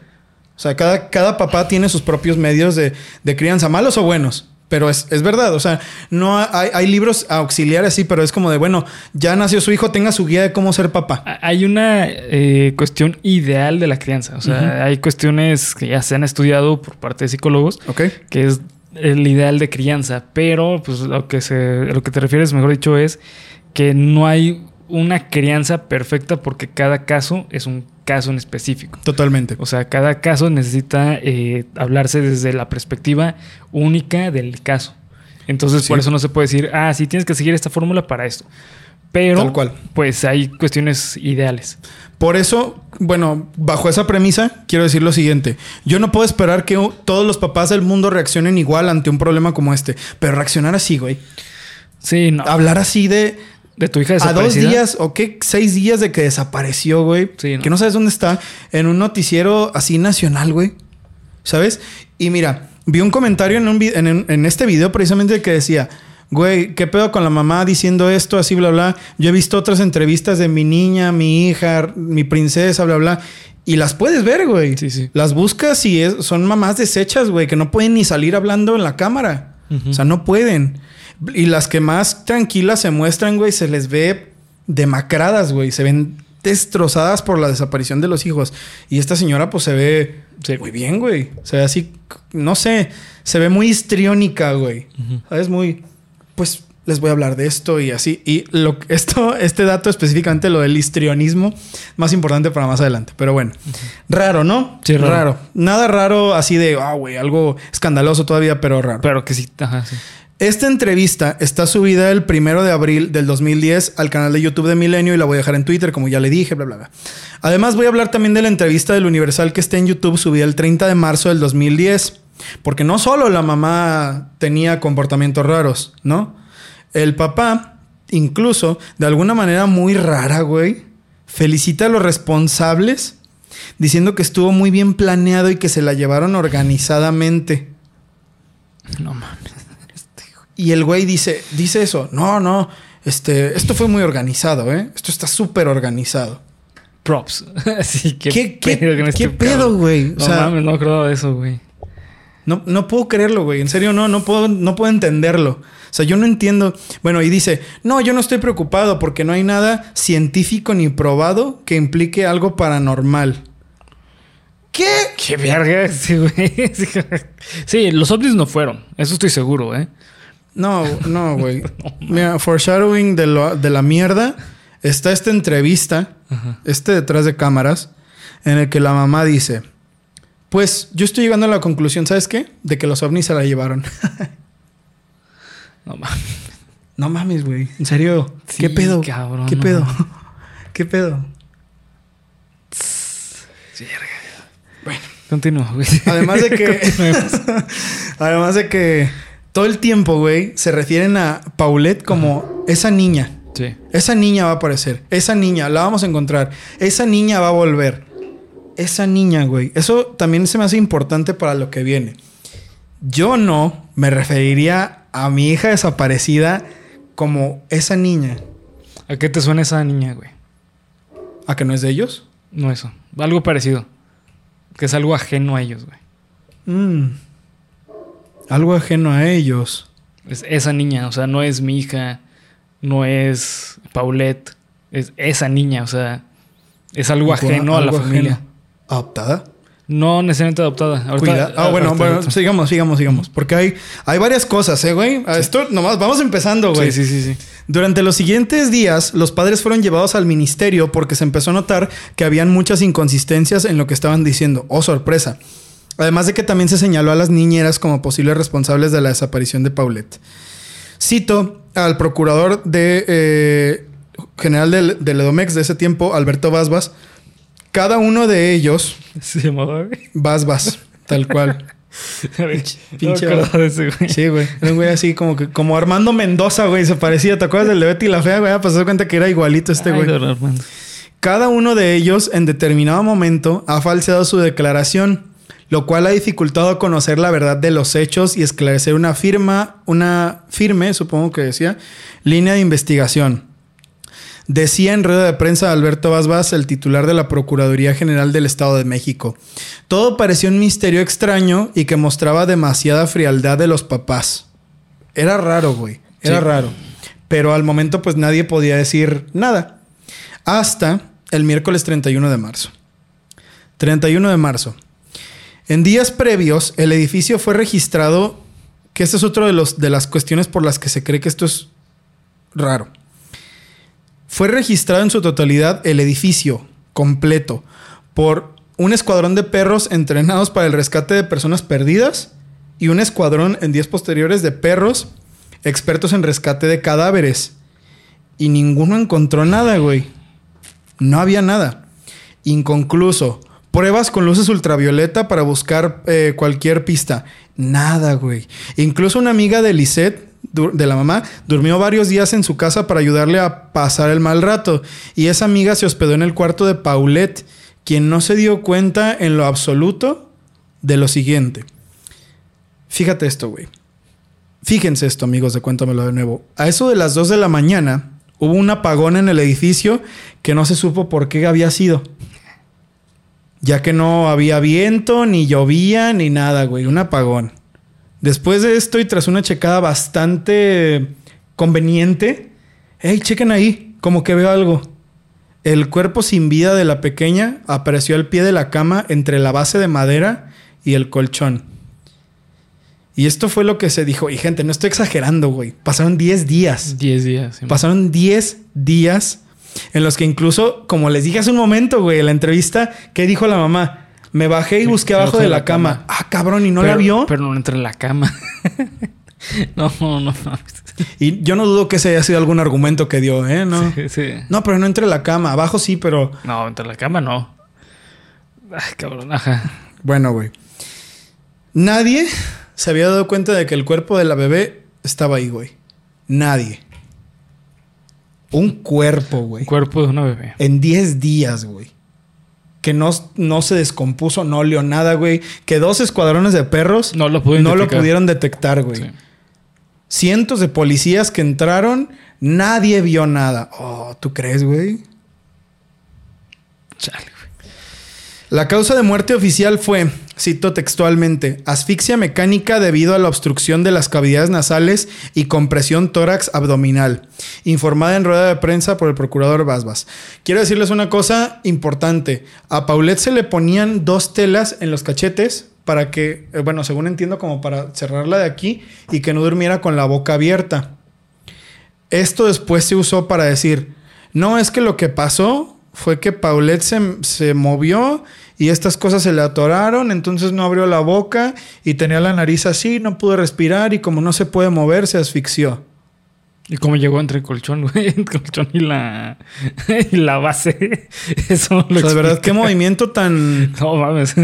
O sea, cada, cada papá tiene sus propios medios de, de crianza, malos o buenos. Pero es, es verdad, o sea, no hay, hay libros auxiliares, sí, pero es como de, bueno, ya nació su hijo, tenga su guía de cómo ser papá. Hay una eh, cuestión ideal de la crianza. O sea, hay cuestiones que ya se han estudiado por parte de psicólogos, ¿Ok? que es el ideal de crianza. Pero, pues, lo que se, lo que te refieres, mejor dicho, es que no hay una crianza perfecta porque cada caso es un caso en específico. Totalmente. O sea, cada caso necesita eh, hablarse desde la perspectiva única del caso. Entonces, Sí. por eso no se puede decir, ah, sí, tienes que seguir esta fórmula para esto. Pero, Tal cual. pues hay cuestiones ideales. Por eso, bueno, bajo esa premisa, quiero decir lo siguiente. Yo no puedo esperar que todos los papás del mundo reaccionen igual ante un problema como este. Pero reaccionar así, güey. Sí, no. Hablar así de... De tu hija A dos desaparecida. días o qué, seis días de que desapareció, güey. Sí, no. Que no sabes dónde está. En un noticiero así nacional, güey. ¿Sabes? Y mira, vi un comentario en, un en, en- este video precisamente que decía... Güey, ¿qué pedo con la mamá diciendo esto, así, bla, bla? Yo he visto otras entrevistas de mi niña, mi hija, mi princesa, bla, bla. Y las puedes ver, güey. Sí, sí. Las buscas y es- son mamás deshechas, güey, que no pueden ni salir hablando en la cámara. O sea, no pueden. Y las que más tranquilas se muestran, güey, se les ve demacradas, güey. Se ven destrozadas por la desaparición de los hijos. Y esta señora, pues, se ve Sí. muy bien, güey. Se ve así, no sé, se ve muy histriónica, güey. Ujú. ¿Sabes? Muy, pues, les voy a hablar de esto y así. Y lo, esto, este dato específicamente, lo del histrionismo, más importante para más adelante. Pero bueno, raro, ¿no? Sí, raro. Nada raro así de, ah, güey, algo escandaloso todavía, pero raro. Pero que sí, ajá, sí. Esta entrevista está subida el primero de abril del 2010 al canal de YouTube de Milenio y la voy a dejar en Twitter, como ya le dije, bla, bla, bla. Además, voy a hablar también de la entrevista del Universal que está en YouTube, subida el 30 de marzo del 2010. Porque no solo la mamá tenía comportamientos raros, ¿no? El papá, incluso, de alguna manera muy rara, güey, felicita a los responsables diciendo que estuvo muy bien planeado y que se la llevaron organizadamente. No mames. Y el güey dice, dice eso, no, no, este, esto fue muy organizado, ¿eh? Esto está súper organizado. Props. (laughs) Así que. ¿Qué, qué, pedo con este qué pedo, güey? O No sea, mames, no creo eso, güey. No, no puedo creerlo, güey. En serio, no, no puedo, no puedo entenderlo. O sea, yo no entiendo. Bueno, y dice, no, yo no estoy preocupado porque no hay nada científico ni probado que implique algo paranormal. ¿Qué? Qué verga, (laughs) sí, güey. Sí, los ovnis no fueron. Eso estoy seguro, ¿eh? No, (laughs) no, güey. Mira, foreshadowing de, lo- de la mierda. Está esta entrevista, este detrás de cámaras, en el que la mamá dice: Pues yo estoy llegando a la conclusión, ¿sabes qué? De que los ovnis se la llevaron. (laughs) No mames. No mames, güey. En serio. Sí, ¿Qué pedo? cabrón, ¿Qué no pedo? mames. (laughs) ¿Qué pedo? Continúa, güey. Además de que. además de que todo el tiempo, güey, se refieren a Paulette como esa niña. Sí. Esa niña va a aparecer. Esa niña, la vamos a encontrar. Esa niña va a volver. Esa niña, güey. Eso también se me hace importante para lo que viene. Yo no me referiría a mi hija desaparecida como esa niña. ¿A qué te suena esa niña, güey? ¿A que no es de ellos? No eso. Algo parecido. Que es algo ajeno a ellos, güey. Mm. Algo ajeno a ellos. Es esa niña, o sea, no es mi hija, no es Paulette, es esa niña, o sea, es algo ajeno a la familia. ajeno. ¿Adoptada? No necesariamente adoptada. Ahorita- Cuida- Ah, bueno, ahorita- bueno, sigamos, sigamos, sigamos. Porque hay, hay varias cosas, ¿eh, güey? A Esto nomás, vamos empezando, güey. Sí, sí, sí, sí. Durante los siguientes días, los padres fueron llevados al ministerio porque se empezó a notar que habían muchas inconsistencias en lo que estaban diciendo. Oh, sorpresa. Además de que también se señaló a las niñeras como posibles responsables de la desaparición de Paulette. Cito al procurador de, eh, general del, del Edomex de ese tiempo, Alberto Basbas. Cada uno de ellos, (laughs) Se llamaba. Basbas, tal cual. (laughs) Pinche. pinche- No de ese, güey. Sí, güey. Era un güey así como que, como Armando Mendoza, güey. Se parecía. ¿Te acuerdas del de Betty la Fea, güey? Ah, Pues se dio cuenta que era igualito este Ay, güey. Cada uno de ellos, en determinado momento, ha falseado su declaración, lo cual ha dificultado conocer la verdad de los hechos y esclarecer una firma, una firme, supongo que decía, línea de investigación. Decía en rueda de prensa Alberto Basbas, el titular de la Procuraduría General del Estado de México. Todo pareció un misterio extraño y que mostraba demasiada frialdad de los papás. Era raro, güey. Era Sí. raro. Pero al momento, pues nadie podía decir nada. Hasta el miércoles 31 de marzo. 31 de marzo. En días previos, el edificio fue registrado, que esta es otra de, de las cuestiones por las que se cree que esto es raro. Fue registrado en su totalidad el edificio completo por un escuadrón de perros entrenados para el rescate de personas perdidas y un escuadrón en días posteriores de perros expertos en rescate de cadáveres. Y ninguno encontró nada, güey. No había nada. Inconcluso. Pruebas con luces ultravioleta para buscar eh, cualquier pista. Nada, güey. Incluso una amiga de Lisette, de la mamá, durmió varios días en su casa para ayudarle a pasar el mal rato. Y esa amiga se hospedó en el cuarto de Paulette, quien no se dio cuenta en lo absoluto de lo siguiente. Fíjate esto, güey. Fíjense esto, amigos, de Cuéntamelo de nuevo. A eso de las 2 de la mañana hubo un apagón en el edificio que no se supo por qué había sido. Ya que no había viento, ni llovía, ni nada, güey. Un apagón. Después de esto y tras una checada bastante conveniente, hey, chequen ahí, como que veo algo. El cuerpo sin vida de la pequeña apareció al pie de la cama entre la base de madera y el colchón. Y esto fue lo que se dijo. Y gente, no estoy exagerando, güey. Pasaron 10 días. 10 días. sí, Pasaron 10 días en los que incluso, como les dije hace un momento, güey, en la entrevista, ¿qué dijo la mamá? Me bajé y busqué abajo de la la cama. cama. Ah, cabrón, ¿y no pero, la vio? Pero no entra en la cama. (laughs) no, no, no. Y yo no dudo que ese haya sido algún argumento que dio, ¿eh? No, Sí, sí. no pero no entre la cama. Abajo sí, pero... No, entre la cama no. Ay, cabrón, ajá. Bueno, güey. Nadie se había dado cuenta de que el cuerpo de la bebé estaba ahí, güey. Nadie. Un cuerpo, güey. Un cuerpo de una bebé. En 10 días, güey. Que no, no se descompuso, no olió nada, güey. Que dos escuadrones de perros No lo pudieron no lo detectar. pudieron detectar, güey. Sí. Cientos de policías que entraron, nadie vio nada. Oh, ¿tú crees, güey? Chale. La causa de muerte oficial fue, cito textualmente, asfixia mecánica debido a la obstrucción de las cavidades nasales y compresión tórax abdominal, informada en rueda de prensa por el procurador Basbas. Quiero decirles una cosa importante. A Paulette se le ponían dos telas en los cachetes para que, eh, bueno, según entiendo, como para cerrarla de aquí y que no durmiera con la boca abierta. Esto después se usó para decir, no, es que lo que pasó fue que Paulette se, se movió y estas cosas se le atoraron, entonces no abrió la boca y tenía la nariz así, no pudo respirar y como no se puede mover, se asfixió. ¿Y cómo llegó entre el colchón, güey? (laughs) El colchón y la, (laughs) y la base. (laughs) Eso lo O sea, de verdad, qué movimiento tan... No mames.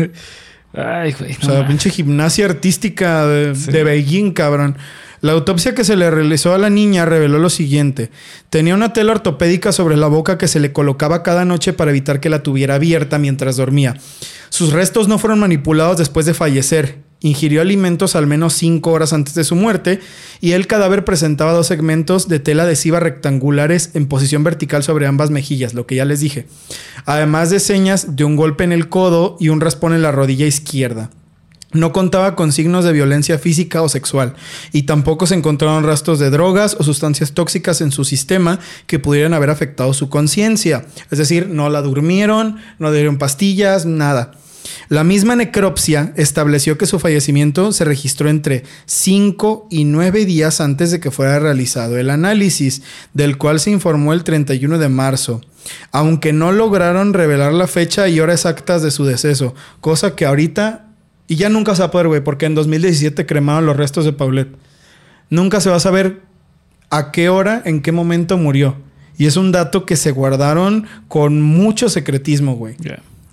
Ay, güey. O sea, mames. pinche gimnasia artística de, Sí. de Beijing, cabrón. La autopsia que se le realizó a la niña reveló lo siguiente. Tenía una tela ortopédica sobre la boca que se le colocaba cada noche para evitar que la tuviera abierta mientras dormía. Sus restos no fueron manipulados después de fallecer. Ingirió alimentos al menos cinco horas antes de su muerte y el cadáver presentaba dos segmentos de tela adhesiva rectangulares en posición vertical sobre ambas mejillas, lo que ya les dije. Además de señas de un golpe en el codo y un raspón en la rodilla izquierda. No contaba con signos de violencia física o sexual y tampoco se encontraron rastros de drogas o sustancias tóxicas en su sistema que pudieran haber afectado su conciencia. Es decir, no la durmieron, no le dieron pastillas, nada. La misma necropsia estableció que su fallecimiento se registró entre 5 y 9 días antes de que fuera realizado el análisis, del cual se informó el 31 de marzo, aunque no lograron revelar la fecha y hora exactas de su deceso, cosa que ahorita y ya nunca se va a poder, güey, porque en 2017 cremaron los restos de Paulette. Nunca se va a saber a qué hora, en qué momento murió. Y es un dato que se guardaron con mucho secretismo, güey.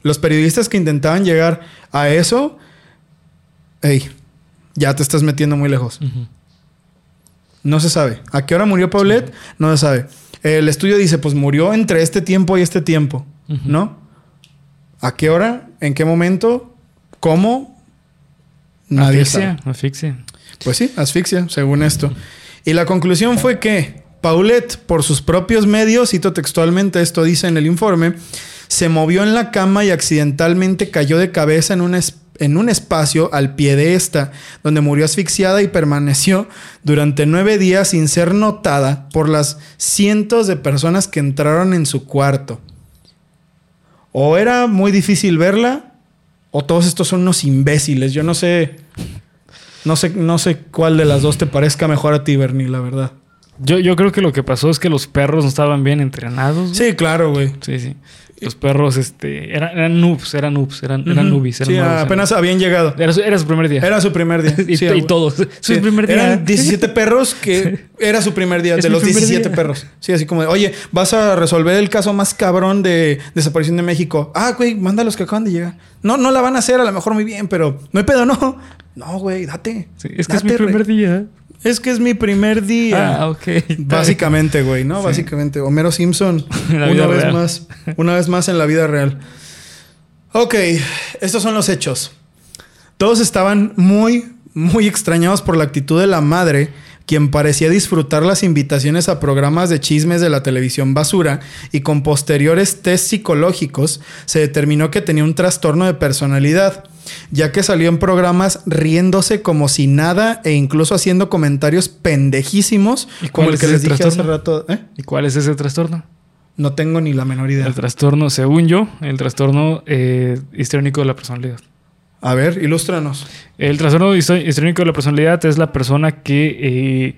Los periodistas que intentaban llegar a eso, hey, ya te estás metiendo muy lejos. No se sabe. ¿A qué hora murió Paulette? No se sabe. El estudio dice, pues murió entre este tiempo y este tiempo. ¿no? ¿A qué hora? ¿En qué momento? ¿Cómo? Nadie sabe. Asfixia, asfixia. Pues sí, asfixia, según esto. Y la conclusión fue que Paulette, por sus propios medios, cito textualmente, esto dice en el informe, se movió en la cama y accidentalmente cayó de cabeza en un, es- en un espacio al pie de esta, donde murió asfixiada y permaneció durante nueve días sin ser notada por las cientos de personas que entraron en su cuarto. O era muy difícil verla, o todos estos son unos imbéciles. Yo no sé. No sé, no sé cuál de las dos te parezca mejor a ti, Bernie, la verdad. Yo, yo creo que lo que pasó es que los perros no estaban bien entrenados. güey. Sí, claro, güey. Sí, sí. Los perros, este, eran, eran noobs, eran noobs, eran, eran. Eran Sí, nuevos, apenas habían llegado. Era su, era su primer día. Era su primer día. (laughs) y, Sí, y güey. todos. (laughs) Su Sí, primer día. Eran 17 (laughs) perros que era su primer día, Es de los primer 17 día. perros. Sí, así como de, oye, vas a resolver el caso más cabrón de desaparición de México. Ah, güey, manda los que acaban de llegar. No, no la van a hacer, a lo mejor muy bien, pero no hay pedo, no. No, güey, date. Sí, es que es mi primer día. Es que es mi primer día. Ah, ok. Básicamente, güey, ¿no? Sí. Básicamente. Homero Simpson, (laughs) una vez real. más, una vez más en la vida real. Ok, estos son los hechos. Todos estaban muy, muy extrañados por la actitud de la madre, quien parecía disfrutar las invitaciones a programas de chismes de la televisión basura y con posteriores test psicológicos se determinó que tenía un trastorno de personalidad, ya que salió en programas riéndose como si nada e incluso haciendo comentarios pendejísimos, ¿Y como cuál el es que ese les dije hace trastorno? rato. ¿eh? ¿Y cuál es ese trastorno? No tengo ni la menor idea. El trastorno, según yo, el trastorno eh, histriónico de la personalidad. A ver, ilústranos. El trastorno histriónico de la personalidad es la persona que eh,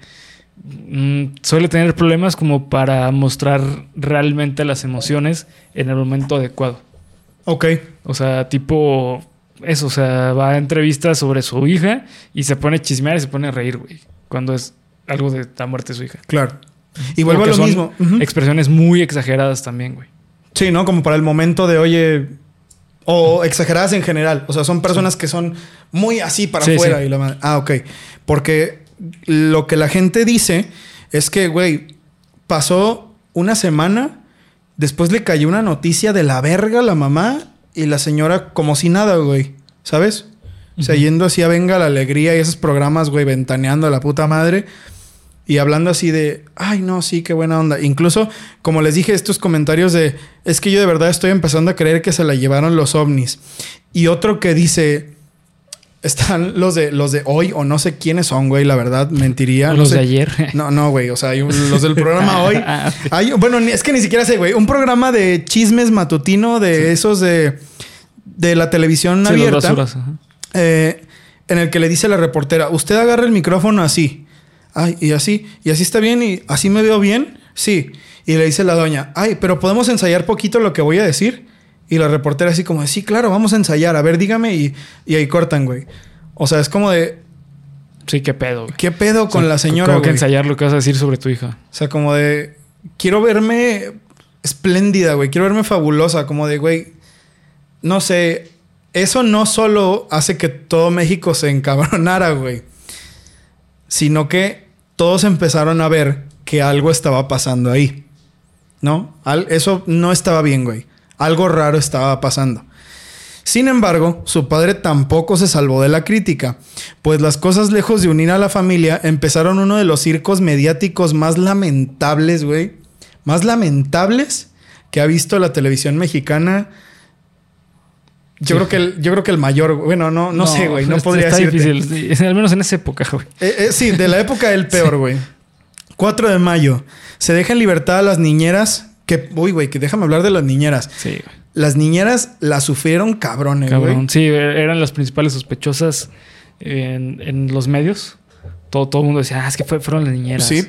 mm, suele tener problemas como para mostrar realmente las emociones en el momento adecuado. Ok. O sea, tipo eso, o sea, va a entrevistas sobre su hija y se pone a chismear y se pone a reír, güey, cuando es algo de la muerte de su hija. Claro. Y vuelvo a lo mismo. Expresiones muy exageradas también, güey. Sí, ¿no? Como para el momento de, oye, o exageradas en general. O sea, son personas que son muy así para Sí, afuera sí. y la madre. Ah, ok. Porque lo que la gente dice es que, güey, pasó una semana. Después le cayó una noticia de la verga a la mamá y la señora como si nada, güey. ¿Sabes? O sea, yendo así a Venga la Alegría y esos programas, güey, ventaneando a la puta madre. Y hablando así de, ay, no, sí, qué buena onda. Incluso, como les dije, estos comentarios de, es que yo de verdad estoy empezando a creer que se la llevaron los ovnis. Y otro que dice, están los de los de hoy o no sé quiénes son, güey, la verdad, mentiría. Los no de sé. ayer. (laughs) No, no, güey, o sea, hay un- los del programa (laughs) hoy. Ah. Hay- bueno, es que ni siquiera sé, güey, un programa de chismes matutino de esos de de la televisión Sí, los abierta. basuras. eh, en el que le dice la reportera, usted agarra el micrófono así. Ay, y así, y así está bien, y así me veo bien. Sí. Y le dice la doña, ay, pero podemos ensayar poquito lo que voy a decir. Y la reportera así como, sí, claro, vamos a ensayar. A ver, dígame. Y, y ahí cortan, güey. O sea, es como de, Sí, qué pedo. güey. ¿qué pedo con O sea, la señora, Como que güey? ensayar lo que vas a decir sobre tu hija. O sea, como de, quiero verme espléndida, güey. Quiero verme fabulosa. Como de, güey, no sé. Eso no solo hace que todo México se encabronara, güey. Sino que todos empezaron a ver que algo estaba pasando ahí. ¿No? Eso no estaba bien, güey. Algo raro estaba pasando. Sin embargo, su padre tampoco se salvó de la crítica, pues las cosas lejos de unir a la familia empezaron uno de los circos mediáticos más lamentables, güey. Más lamentables que ha visto la televisión mexicana. Yo, Sí. creo, que el, yo creo que el mayor, güey. bueno, no, no, sé, güey, no podría está decirte. difícil, sí, al menos en esa época, güey. Eh, eh, sí, de la época el (laughs) peor, güey. 4 de mayo. Se deja en libertad a las niñeras. Que, uy, güey, que déjame hablar de las niñeras. Sí, güey. Las niñeras las sufrieron cabrones, Cabrón. güey. Sí, eran las principales sospechosas en, en los medios. Todo, todo el mundo decía, ah, es que fue- fueron las niñeras. Sí.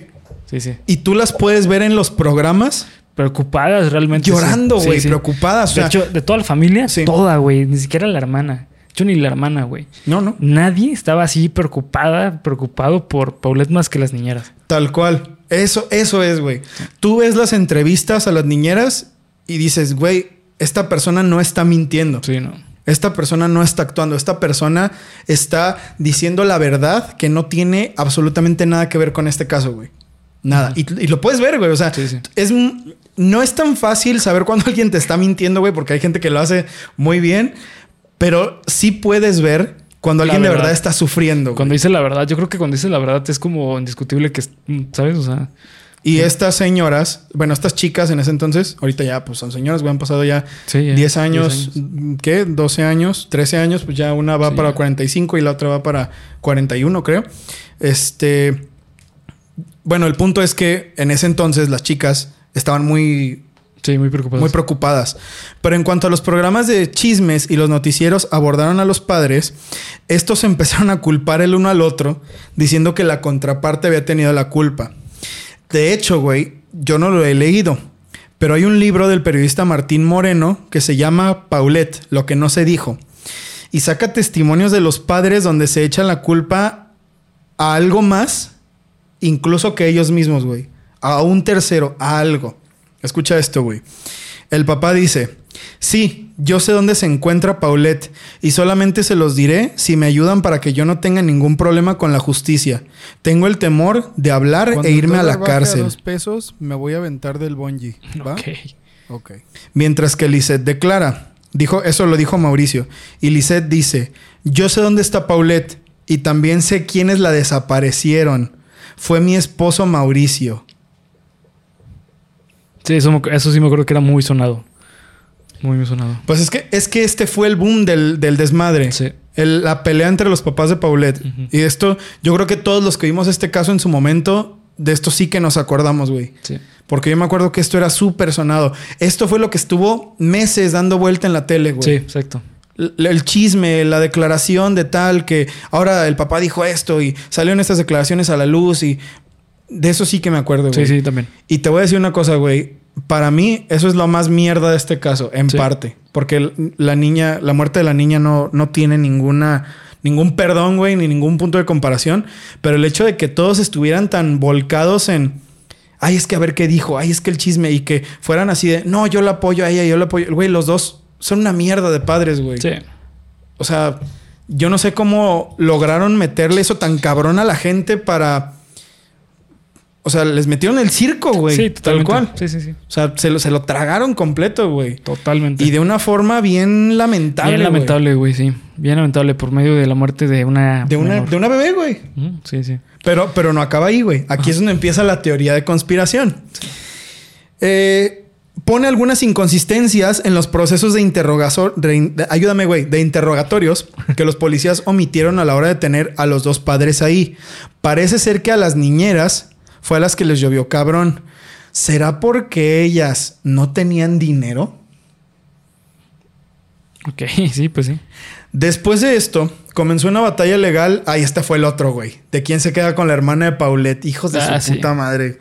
Sí, sí. Y tú las puedes ver en los programas Preocupadas realmente. llorando, güey, Sí, sí. preocupadas. O De hecho, de toda la familia, Sí. toda, güey. Ni siquiera la hermana. Hecho, ni la hermana, güey. no, no. Nadie estaba así preocupada, preocupado por Paulette más que las niñeras. Tal cual. Eso, eso es, güey. Tú ves las entrevistas a las niñeras y dices, güey, esta persona no está mintiendo. Sí, no. Esta persona no está actuando. Esta persona está diciendo la verdad que no tiene absolutamente nada que ver con este caso, güey. Nada. y, y lo puedes ver, güey. O sea, Sí, sí. es no es tan fácil saber cuando (laughs) alguien te está mintiendo, güey, porque hay gente que lo hace muy bien. Pero sí puedes ver cuando alguien de verdad. está sufriendo. güey. Cuando dice la verdad, yo creo que cuando dice la verdad es como indiscutible que, ¿sabes? O sea, Y estas señoras, bueno, estas chicas en ese entonces, ahorita ya pues son señoras, güey, han pasado ya sí. ya, 10 años, 10 años. ¿qué? 12 años, 13 años, pues ya una va Sí, para ya. 45 y la otra va para 41, creo. Este, bueno, el punto es que en ese entonces las chicas estaban muy Sí, muy preocupado. muy preocupadas. Pero en cuanto a los programas de chismes y los noticieros abordaron a los padres, estos (laughs) empezaron a culpar el uno al otro, diciendo que la contraparte había tenido la culpa. De hecho, güey, yo no lo he leído, pero hay un libro del periodista Martín Moreno que se llama Paulette, lo que no se dijo, y saca testimonios de los padres donde se echan la culpa a algo más, incluso que ellos mismos, güey. A un tercero, a algo. Escucha esto, güey. El papá dice, sí, yo sé dónde se encuentra Paulette y solamente se los diré si me ayudan para que yo no tenga ningún problema con la justicia. Tengo el temor de hablar e irme a la cárcel. pesos, me voy a aventar del bungee. ¿va? Ok. Ok. Mientras que Lisette declara, dijo, eso lo dijo Mauricio, y Lisette dice, yo sé dónde está Paulette y también sé quiénes la desaparecieron. Fue mi esposo Mauricio. Sí, eso, sí me acuerdo que era muy sonado. Muy, muy sonado. Pues es que, es que este fue el boom del, del desmadre. Sí. El- la pelea entre los papás de Paulette. Y esto, yo creo que todos los que vimos este caso en su momento, de esto sí que nos acordamos, güey. Sí. Porque yo me acuerdo que esto era súper sonado. Esto fue lo que estuvo meses dando vuelta en la tele, güey. Sí, exacto. El chisme, la declaración de tal que ahora el papá dijo esto y salieron estas declaraciones a la luz y de eso sí que me acuerdo, güey. Sí, sí, también. Y te voy a decir una cosa, güey. Para mí, eso es lo más mierda de este caso, en Sí. parte. Porque la niña, la muerte de la niña no, no tiene ninguna, ningún perdón, güey, ni ningún punto de comparación. Pero el hecho de que todos estuvieran tan volcados en. Ay, es que a ver qué dijo. Ay, es que el chisme. Y que fueran así de. No, yo la apoyo a ella, yo la apoyo. Güey, los dos son una mierda de padres, güey. Sí. O sea, yo no sé cómo lograron meterle eso tan cabrón a la gente para. O sea, les metieron el circo, güey. Sí, tal totalmente. cual. Sí, sí, sí. O sea, se lo, se lo tragaron completo, güey. Totalmente. Y de una forma bien lamentable. Bien lamentable, güey, sí. Bien lamentable por medio de la muerte de una... De una, menor. de una bebé, güey. Sí, sí. Pero, pero no acaba ahí, güey. Aquí es donde empieza la teoría de conspiración. Eh, pone algunas inconsistencias en los procesos de interrogación. ayúdame, güey. De interrogatorios que los policías omitieron a la hora de tener a los dos padres ahí. Parece ser que a las niñeras fue a las que les llovió cabrón. ¿Será porque ellas no tenían dinero? Ok, (laughs) sí, pues sí. Después de esto, comenzó una batalla legal. Ahí este fue el otro, güey. De quién se queda con la hermana de Paulette. Hijos de Ah, su sí. puta madre.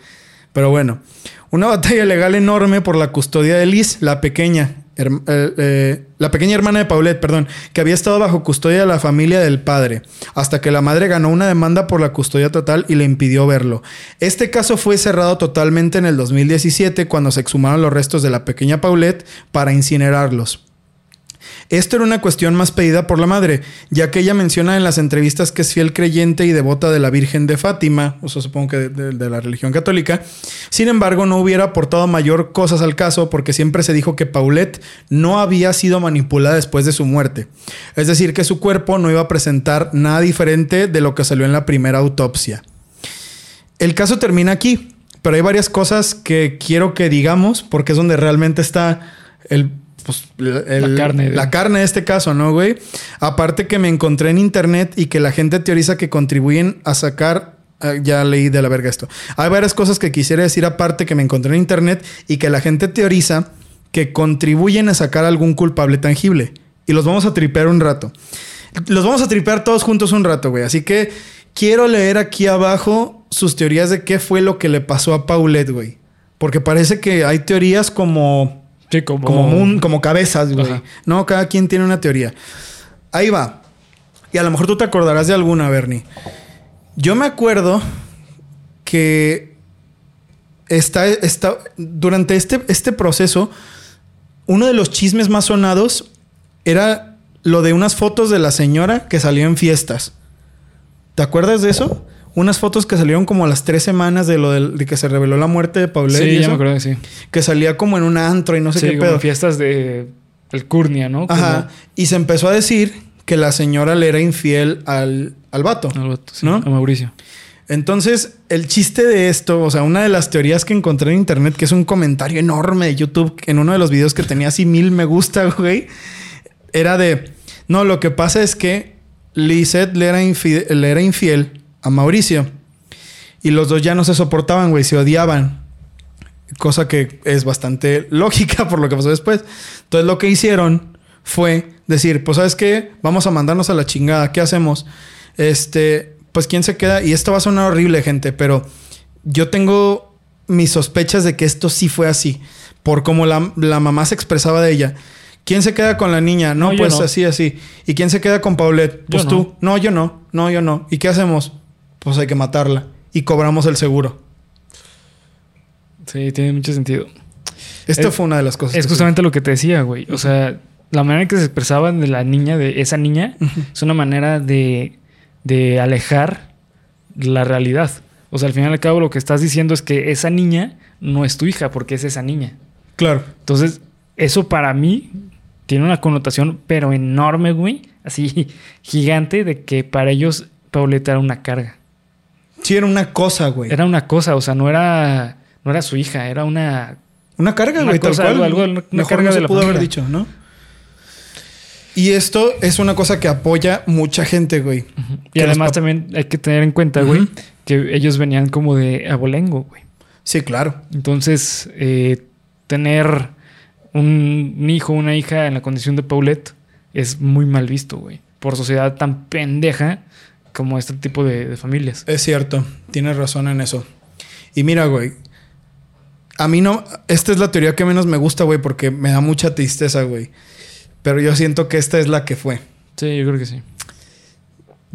Pero bueno, una batalla legal enorme por la custodia de Liz, la pequeña. eh, eh, la pequeña hermana de Paulette, perdón, que había estado bajo custodia de la familia del padre, hasta que la madre ganó una demanda por la custodia total y le impidió verlo. Este caso fue cerrado totalmente en el 2017 cuando se exhumaron los restos de la pequeña Paulette para incinerarlos. Esto era una cuestión más pedida por la madre, ya que ella menciona en las entrevistas que es fiel creyente y devota de la Virgen de Fátima, o sea, supongo que de, de- la religión católica. Sin embargo, no hubiera aportado mayor cosas al caso porque siempre se dijo que Paulette no había sido manipulada después de su muerte. Es decir, que su cuerpo no iba a presentar nada diferente de lo que salió en la primera autopsia. El caso termina aquí, pero hay varias cosas que quiero que digamos porque es donde realmente está el, pues, el- La carne de- la carne de este caso, ¿no, güey? Aparte que me encontré en internet y que la gente teoriza que contribuyen a sacar. ah, ya leí de la verga esto. Hay varias cosas que quisiera decir aparte que me encontré en internet y que la gente teoriza que contribuyen a sacar algún culpable tangible. Y los vamos a tripear un rato. Los vamos a tripear todos juntos un rato, güey. Así que quiero leer aquí abajo sus teorías de qué fue lo que le pasó a Paulette, güey. Porque parece que hay teorías como Sí, como... como, como cabezas, güey. Ajá. No, cada quien tiene una teoría. Ahí va. Y a lo mejor tú te acordarás de alguna, Bernie. Yo me acuerdo que está, está, durante este, este proceso, uno de los chismes más sonados era lo de unas fotos de la señora que salió en fiestas. ¿Te acuerdas de eso? Unas fotos que salieron como a las tres semanas de lo del- de que se reveló la muerte de Paulette. y Sí, ya eso. me acuerdo, sí. Que salía como en un antro y no sé sí, qué como pedo. en fiestas de... El Curnia, ¿no? Como- Ajá. Y se empezó a decir que la señora le era infiel al, al vato. Algo, sí, ¿No? A Mauricio. Entonces, el chiste de esto, o sea, una de las teorías que encontré en internet, que es un comentario enorme de YouTube, en uno de los videos que tenía así mil me gusta, (laughs) güey, era de, no, lo que pasa es que Lisette le era, le era infiel a Mauricio y los dos ya no se soportaban, güey, se odiaban. Cosa que es bastante (laughs) lógica por lo que pasó después. Entonces lo que hicieron fue decir, pues sabes qué, vamos a mandarnos a la chingada, ¿qué hacemos? Este, pues quién se queda, y esto va a sonar horrible, gente, pero yo tengo mis sospechas de que esto sí fue así, por cómo la, la mamá se expresaba de ella. ¿Quién se queda con la niña? No, pues no. así, así. ¿Y quién se queda con Paulette? Pues Yo tú. No, yo no. No, yo no. ¿Y qué hacemos? Pues hay que matarla. Y cobramos el seguro. Sí, tiene mucho sentido. Esta Es- fue una de las cosas. Es justamente lo que te decía, güey. O sea, la manera en que se expresaban de la niña, de esa niña, es una manera de, de alejar la realidad. O sea, al final y al cabo lo que estás diciendo es que esa niña no es tu hija porque es esa niña. Claro. Entonces, eso para mí tiene una connotación, pero enorme, güey. Así (laughs) gigante de que para ellos Pauleta era una carga. Sí, era una cosa, güey. Era una cosa, o sea, no era, no era su hija, era una Una carga, Una güey, tal cosa, cual. algo- algo- una Mejor carga no se de la pudo haber dicho, ¿no? Y esto es una cosa que apoya mucha gente, güey. Y además también hay que tener en cuenta, güey, que ellos venían como de abolengo, güey. Sí, claro. Entonces, eh, tener un, un hijo, una hija en la condición de Paulette es muy mal visto, güey. Por sociedad tan pendeja como este tipo de, de familias. Es cierto. Tienes razón en eso. Y mira, güey. A mí no... Esta es la teoría que menos me gusta, güey, porque me da mucha tristeza, güey. Pero yo siento que esta es la que fue. Sí, yo creo que sí.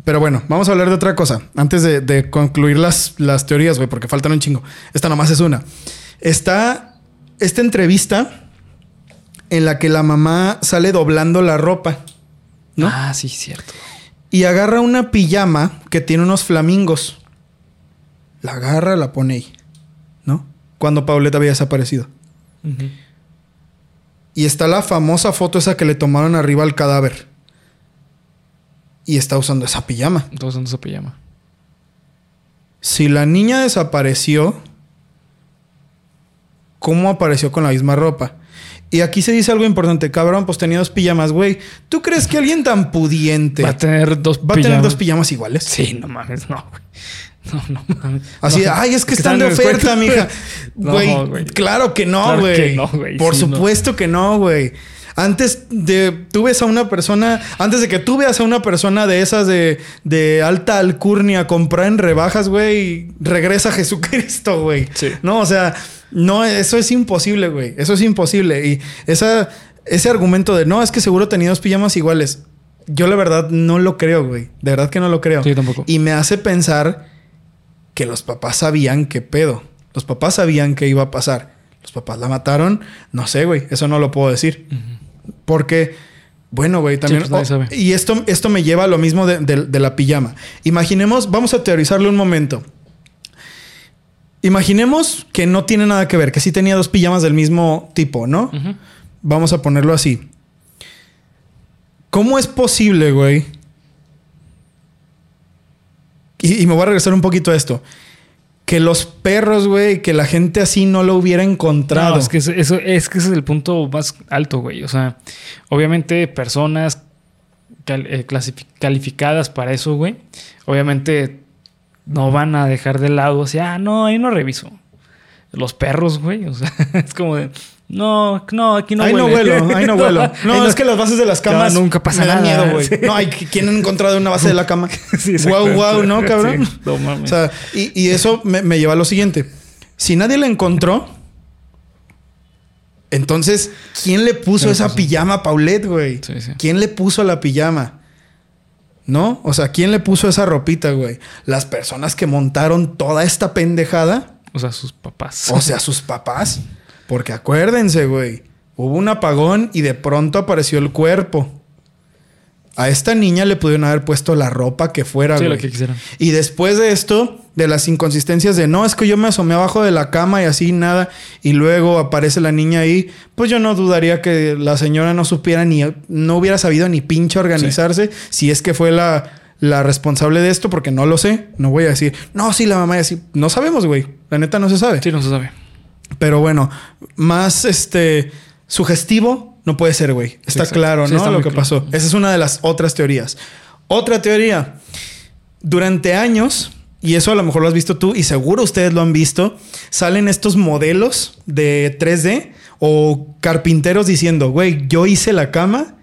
Pero bueno, vamos a hablar de otra cosa. Antes de, de concluir las, las teorías, güey, porque faltan un chingo. Esta nomás es una. Está esta entrevista en la que la mamá sale doblando la ropa, ¿no? Ah, sí, cierto. Y agarra una pijama que tiene unos flamingos. la agarra, la pone ahí, ¿no? Cuando Paulette había desaparecido. Y está la famosa foto esa que le tomaron arriba al cadáver. Y está usando esa pijama. Todos usando su pijama. Si la niña desapareció, ¿cómo apareció con la misma ropa? Y aquí se dice algo importante, cabrón, pues tenía dos pijamas, güey. ¿Tú crees que alguien tan pudiente Va a tener dos va a tener dos pijamas iguales? Sí, no mames, no, güey. No, no mames. Así, de, No, ay, es que que están de están oferta, mija. (laughs) güey. No, güey. claro que no, güey. no. Por Sí, supuesto que no, güey. Antes de tú ves a una persona, antes de que tú veas a una persona de esas de, de alta alcurnia comprar en rebajas, güey, regresa (laughs) Jesucristo, güey. Sí. No, o sea, no, eso es imposible, güey. Eso es imposible. Y esa, ese argumento de no, es que seguro tenía dos pijamas iguales. Yo la verdad no lo creo, güey. De verdad que no lo creo. Sí, tampoco. Y me hace pensar que los papás sabían qué pedo. Los papás sabían qué iba a pasar. Los papás la mataron. No sé, güey. Eso no lo puedo decir. Porque, bueno, güey, también... pues oh, y esto, esto me lleva a lo mismo de, de- de la pijama. Imaginemos, vamos a teorizarlo un momento. Imaginemos que no tiene nada que ver, que sí tenía dos pijamas del mismo tipo, ¿no? Vamos a ponerlo así. ¿Cómo es posible, güey? Y, y me voy a regresar un poquito a esto. Que los perros, güey, que la gente así no lo hubiera encontrado. Es que eso, es que ese es el punto más alto, güey. O sea, obviamente personas cal- eh, calificadas para eso, güey, obviamente no van a dejar de lado así, ah, no, ahí no reviso. Los perros, güey, o sea, (laughs) es como de, no, no, aquí no ahí no huele. vuelo, ahí no (laughs) vuelo. No, ahí es que las bases de las camas No, nunca pasa me dan nada. miedo, güey. Sí. No, hay quien han encontrado una base de la cama. (laughs) Sí, wow, wow, ¿no, cabrón? Sí, no mames. O sea, y, y eso me, me lleva a lo siguiente. Si nadie la encontró, entonces, ¿quién le puso ¿Quién le esa puso? pijama a Paulette, güey? Sí, sí. ¿Quién le puso la pijama? ¿No? O sea, ¿quién le puso esa ropita, güey? Las personas que montaron toda esta pendejada. O sea, sus papás. O sea, sus papás. Porque acuérdense, güey. Hubo un apagón y de pronto apareció el cuerpo. A esta niña le pudieron haber puesto la ropa que fuera, Sí, güey. lo que quisieran. Y después de esto, de las inconsistencias de no, es que yo me asomé abajo de la cama y así nada, y luego aparece la niña ahí, pues yo no dudaría que la señora no supiera ni, no hubiera sabido ni pinche organizarse si es que fue la, la responsable de esto, porque no lo sé. No voy a decir, no, sí, la mamá y así. No sabemos, güey. La neta no se sabe. Sí, no se sabe. Pero bueno, más este sugestivo no puede ser, güey. Está exacto. claro, Sí, ¿no? está Lo que claro. pasó. Esa es una de las otras teorías. Otra teoría. Durante años, y eso a lo mejor lo has visto tú y seguro ustedes lo han visto, salen estos modelos de 3D o carpinteros diciendo, güey, yo hice la cama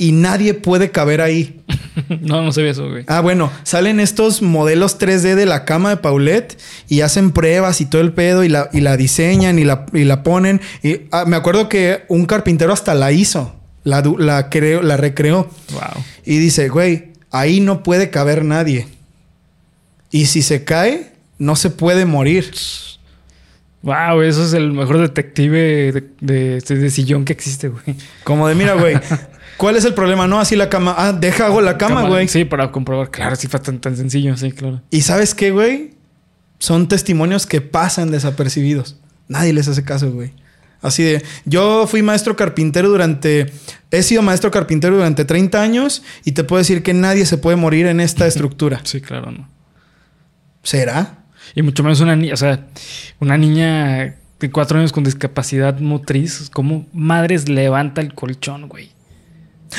y nadie puede caber ahí. (laughs) no, no sabía eso, güey. Ah, bueno, salen estos modelos 3D de la cama de Paulette y hacen pruebas y todo el pedo y la, y la diseñan y la, y la ponen. Y ah, me acuerdo que un carpintero hasta la hizo, la, la, creó, la recreó Wow. y dice, güey, ahí no puede caber nadie. Y si se cae, no se puede morir. Wow, eso es el mejor detective de, de- de sillón que existe, güey. Como de, mira, güey, (laughs) ¿cuál es el problema? No, así la cama. Ah, deja hago la cama, güey. Sí, para comprobar. Claro, sí fue tan, tan sencillo, sí, claro. Y sabes qué, güey? Son testimonios que pasan desapercibidos. Nadie les hace caso, güey. Así de, yo fui maestro carpintero durante, he sido maestro carpintero durante 30 años y te puedo decir que nadie se puede morir en esta (laughs) estructura. Sí, claro, no. ¿Será? Y mucho menos una niña, o sea, una niña de cuatro años con discapacidad motriz, ¿cómo madres levanta el colchón, güey?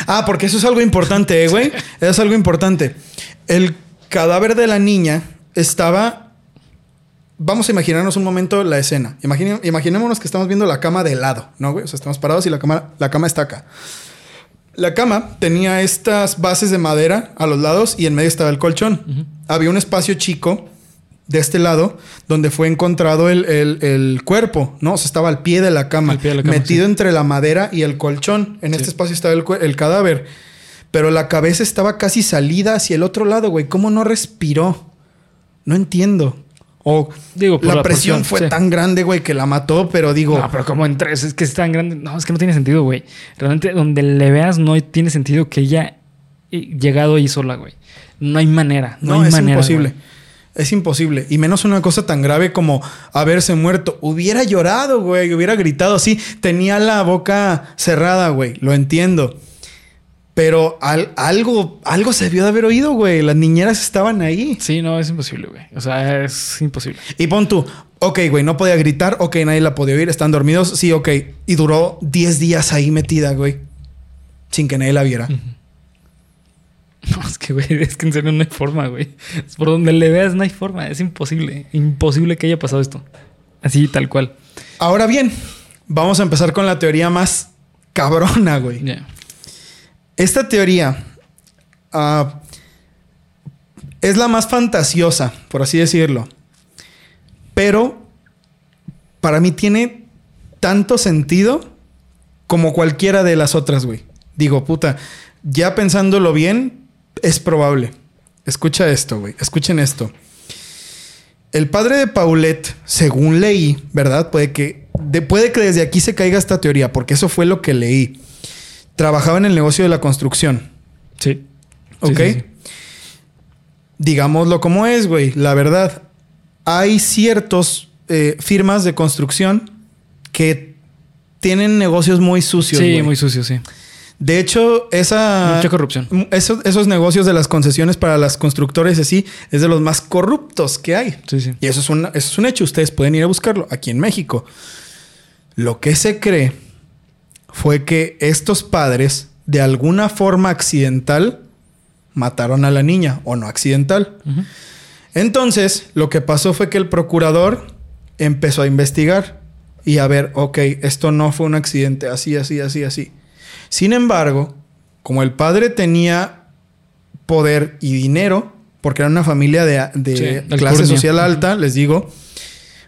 Ah, porque eso es algo importante, eh, güey. (laughs) es algo importante. El cadáver de la niña estaba. Vamos a imaginarnos un momento la escena. Imagine- imaginémonos que estamos viendo la cama de lado, ¿no, güey? O sea, estamos parados y la cama, la cama está acá. La cama tenía estas bases de madera a los lados y en medio estaba el colchón. Había un espacio chico de este lado donde fue encontrado el, el- el cuerpo, ¿no? O sea, estaba al pie de la cama, Al pie de la cama, metido sí. entre la madera y el colchón. En este espacio estaba el, el cadáver. Pero la cabeza estaba casi salida hacia el otro lado, güey. ¿Cómo no respiró? No entiendo. O Digo, la, la presión fue sí. tan grande, güey, que la mató, pero digo... No, pero como en tres, es que es tan grande. No, es que no tiene sentido, güey. Realmente, donde le veas, no tiene sentido que ella eh, llegado ahí sola, güey. No hay manera. No, No, hay es manera. imposible. güey. Es imposible. Y menos una cosa tan grave como haberse muerto. Hubiera llorado, güey. Hubiera gritado. Sí, tenía la boca cerrada, güey. Lo entiendo. Pero al- algo, algo se debió de haber oído, güey. Las niñeras estaban ahí. Sí, no, es imposible, güey. O sea, es imposible. Y pon tú, ok, güey, no podía gritar, ok, nadie la podía oír, están dormidos, sí, ok. Y duró 10 días ahí metida, güey. Sin que nadie la viera. (laughs) No, es que, güey, es que en serio no hay forma, güey. Es Por donde le veas no hay forma. Es imposible. Imposible que haya pasado esto. Así, tal cual. Ahora bien, vamos a empezar con la teoría más cabrona, güey. Esta teoría ah, es la más fantasiosa, por así decirlo. Pero para mí tiene tanto sentido como cualquiera de las otras, güey. Digo, puta, ya pensándolo bien, es probable. Escucha esto, güey. Escuchen esto. El padre de Paulette, según leí, ¿verdad? Puede que, de- puede que desde aquí se caiga esta teoría, porque eso fue lo que leí. Trabajaba en el negocio de la construcción. Sí. ¿Ok? sí, sí. Digámoslo como es, güey. La verdad, hay ciertos eh, firmas de construcción que tienen negocios muy sucios. Sí, muy sucio, sí. De hecho, esa. Mucha corrupción. Esos, esos negocios de las concesiones para las constructores así es de los más corruptos que hay. Sí, sí. Y eso es, un, eso es un hecho. Ustedes pueden ir a buscarlo aquí en México. Lo que se cree fue que estos padres, de alguna forma accidental, mataron a la niña o no accidental. Entonces, lo que pasó fue que el procurador empezó a investigar y a ver, ok, esto no fue un accidente, así, así, así, así. Sin embargo, como el padre tenía poder y dinero, porque era una familia de, de Sí, de clase alcurnia. social alta, les digo,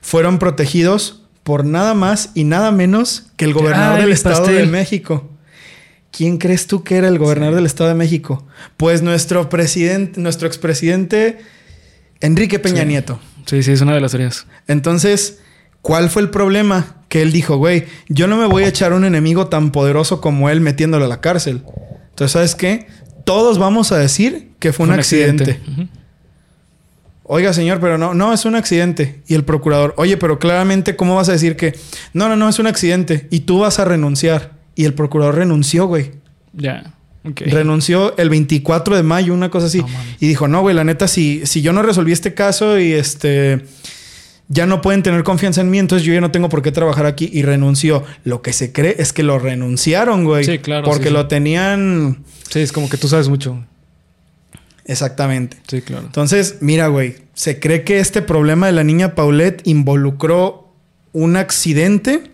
fueron protegidos por nada más y nada menos que el gobernador Ay, del Estado de. México. ¿Quién crees tú que era el gobernador del Estado de México? Pues nuestro presidente, nuestro expresidente Enrique Peña Sí. Nieto. Sí, sí, es una de las teorías. Entonces, ¿cuál fue el problema? Que él dijo, güey, yo no me voy a echar un enemigo tan poderoso como él metiéndolo a la cárcel. Entonces, ¿sabes qué? Todos vamos a decir que fue un, accidente. Oiga, señor, pero no, no, es un accidente. Y el procurador, oye, pero claramente, ¿cómo vas a decir que no, no, no, es un accidente? Y tú vas a renunciar. Y el procurador renunció, güey. Ya. Ok. Renunció el 24 de mayo, una cosa así. Y dijo, no, güey, la neta, si, si yo no resolví este caso y este... Ya no pueden tener confianza en mí, entonces yo ya no tengo por qué trabajar aquí. Y renunció. Lo que se cree es que lo renunciaron, güey. Sí, claro, Porque sí, sí. lo tenían... Sí, es como que tú sabes mucho. Exactamente. Sí, claro. Entonces, mira, güey, se cree que este problema de la niña Paulette involucró un accidente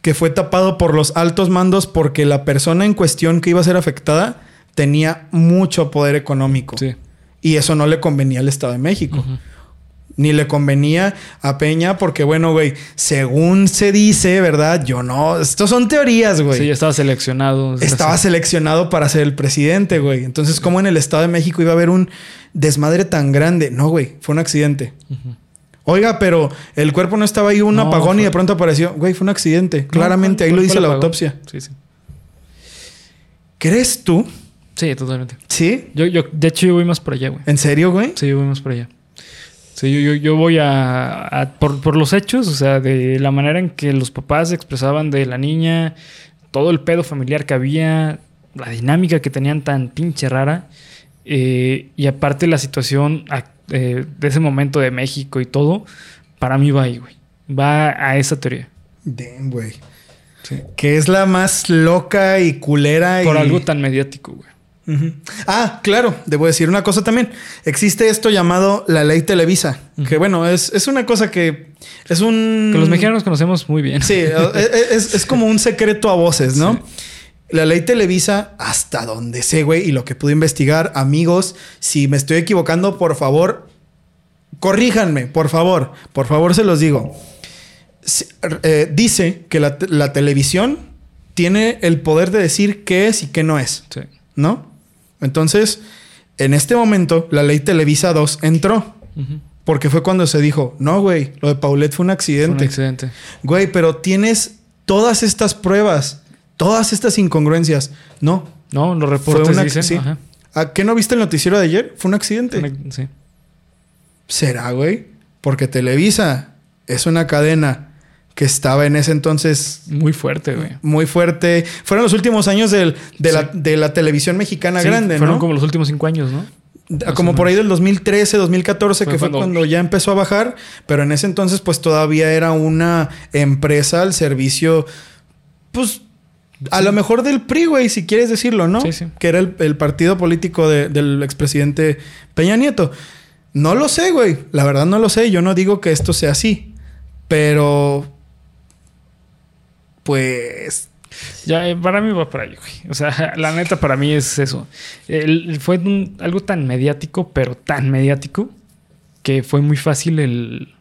que fue tapado por los altos mandos porque la persona en cuestión que iba a ser afectada tenía mucho poder económico. Sí. Y eso no le convenía al Estado de México. Ni le convenía a Peña porque, bueno, güey, según se dice, ¿verdad? Yo no... Estos son teorías, güey. Sí, ya estaba seleccionado. Estaba seleccionado para ser el presidente, güey. Entonces, ¿cómo en el Estado de México iba a haber un desmadre tan grande? No, güey, fue un accidente. Oiga, pero el cuerpo no estaba ahí, un No, apagón y de pronto apareció. Güey, fue un accidente. Claramente, ahí fue- lo dice la apagón. autopsia. Sí, sí. ¿Crees tú? Sí, totalmente. ¿Sí? Yo, yo, de hecho, yo voy más por allá, güey. ¿En serio, güey? Sí, yo voy más por allá. Sí, yo, yo, yo voy a, a- por, por los hechos, o sea, de la manera en que los papás se expresaban de la niña, todo el pedo familiar que había, la dinámica que tenían tan pinche rara, eh, y aparte la situación ac- eh, de ese momento de México y todo, para mí va ahí, güey. Va a esa teoría. Damn, güey. Que es la más loca y culera Por y... algo tan mediático, güey. Ah, claro, debo decir una cosa también. Existe esto llamado la ley Televisa, que bueno, es, es una cosa que es un... Que los mexicanos conocemos muy bien. Sí, eh, es, es como un secreto a voces, ¿no? Sí. La ley Televisa, hasta donde sé, güey, y lo que pude investigar, amigos, si me estoy equivocando, por favor, corríjanme, por favor, por favor se los digo. Eh, dice que la, la televisión tiene el poder de decir qué es y qué no es, Sí. ¿no? Entonces, en este momento, la ley Televisa 2 entró. Porque fue cuando se dijo, no, güey, lo de Paulette fue un Fue un accidente. accidente. Güey, pero tienes todas estas pruebas, todas estas incongruencias. No, No, los fue reportes un dicen. sí. ajá. ¿A qué no viste el noticiero de ayer? Fue un accidente. Una- sí. ¿Será, güey? Porque Televisa es una cadena que estaba en ese entonces Muy fuerte, güey. muy fuerte. Fueron los últimos años del- de, Sí. la, de la televisión mexicana Sí, grande, Fueron ¿no? como los últimos cinco años, ¿no? Ah, Como por ahí del 2013, 2014, Fue que fue cuando- cuando ya empezó a bajar, pero en ese entonces pues todavía era una empresa al servicio, pues a lo mejor del PRI, güey, si quieres decirlo, ¿no? Sí, sí. Que era el, el partido político de- del expresidente Peña Nieto. No lo sé, güey, la verdad no lo sé, yo no digo que esto sea así, pero pues Ya, eh, para mí va por ahí, güey. O sea, (laughs) la neta para mí es eso. El- fue un- algo tan mediático, pero tan mediático, que fue muy fácil el,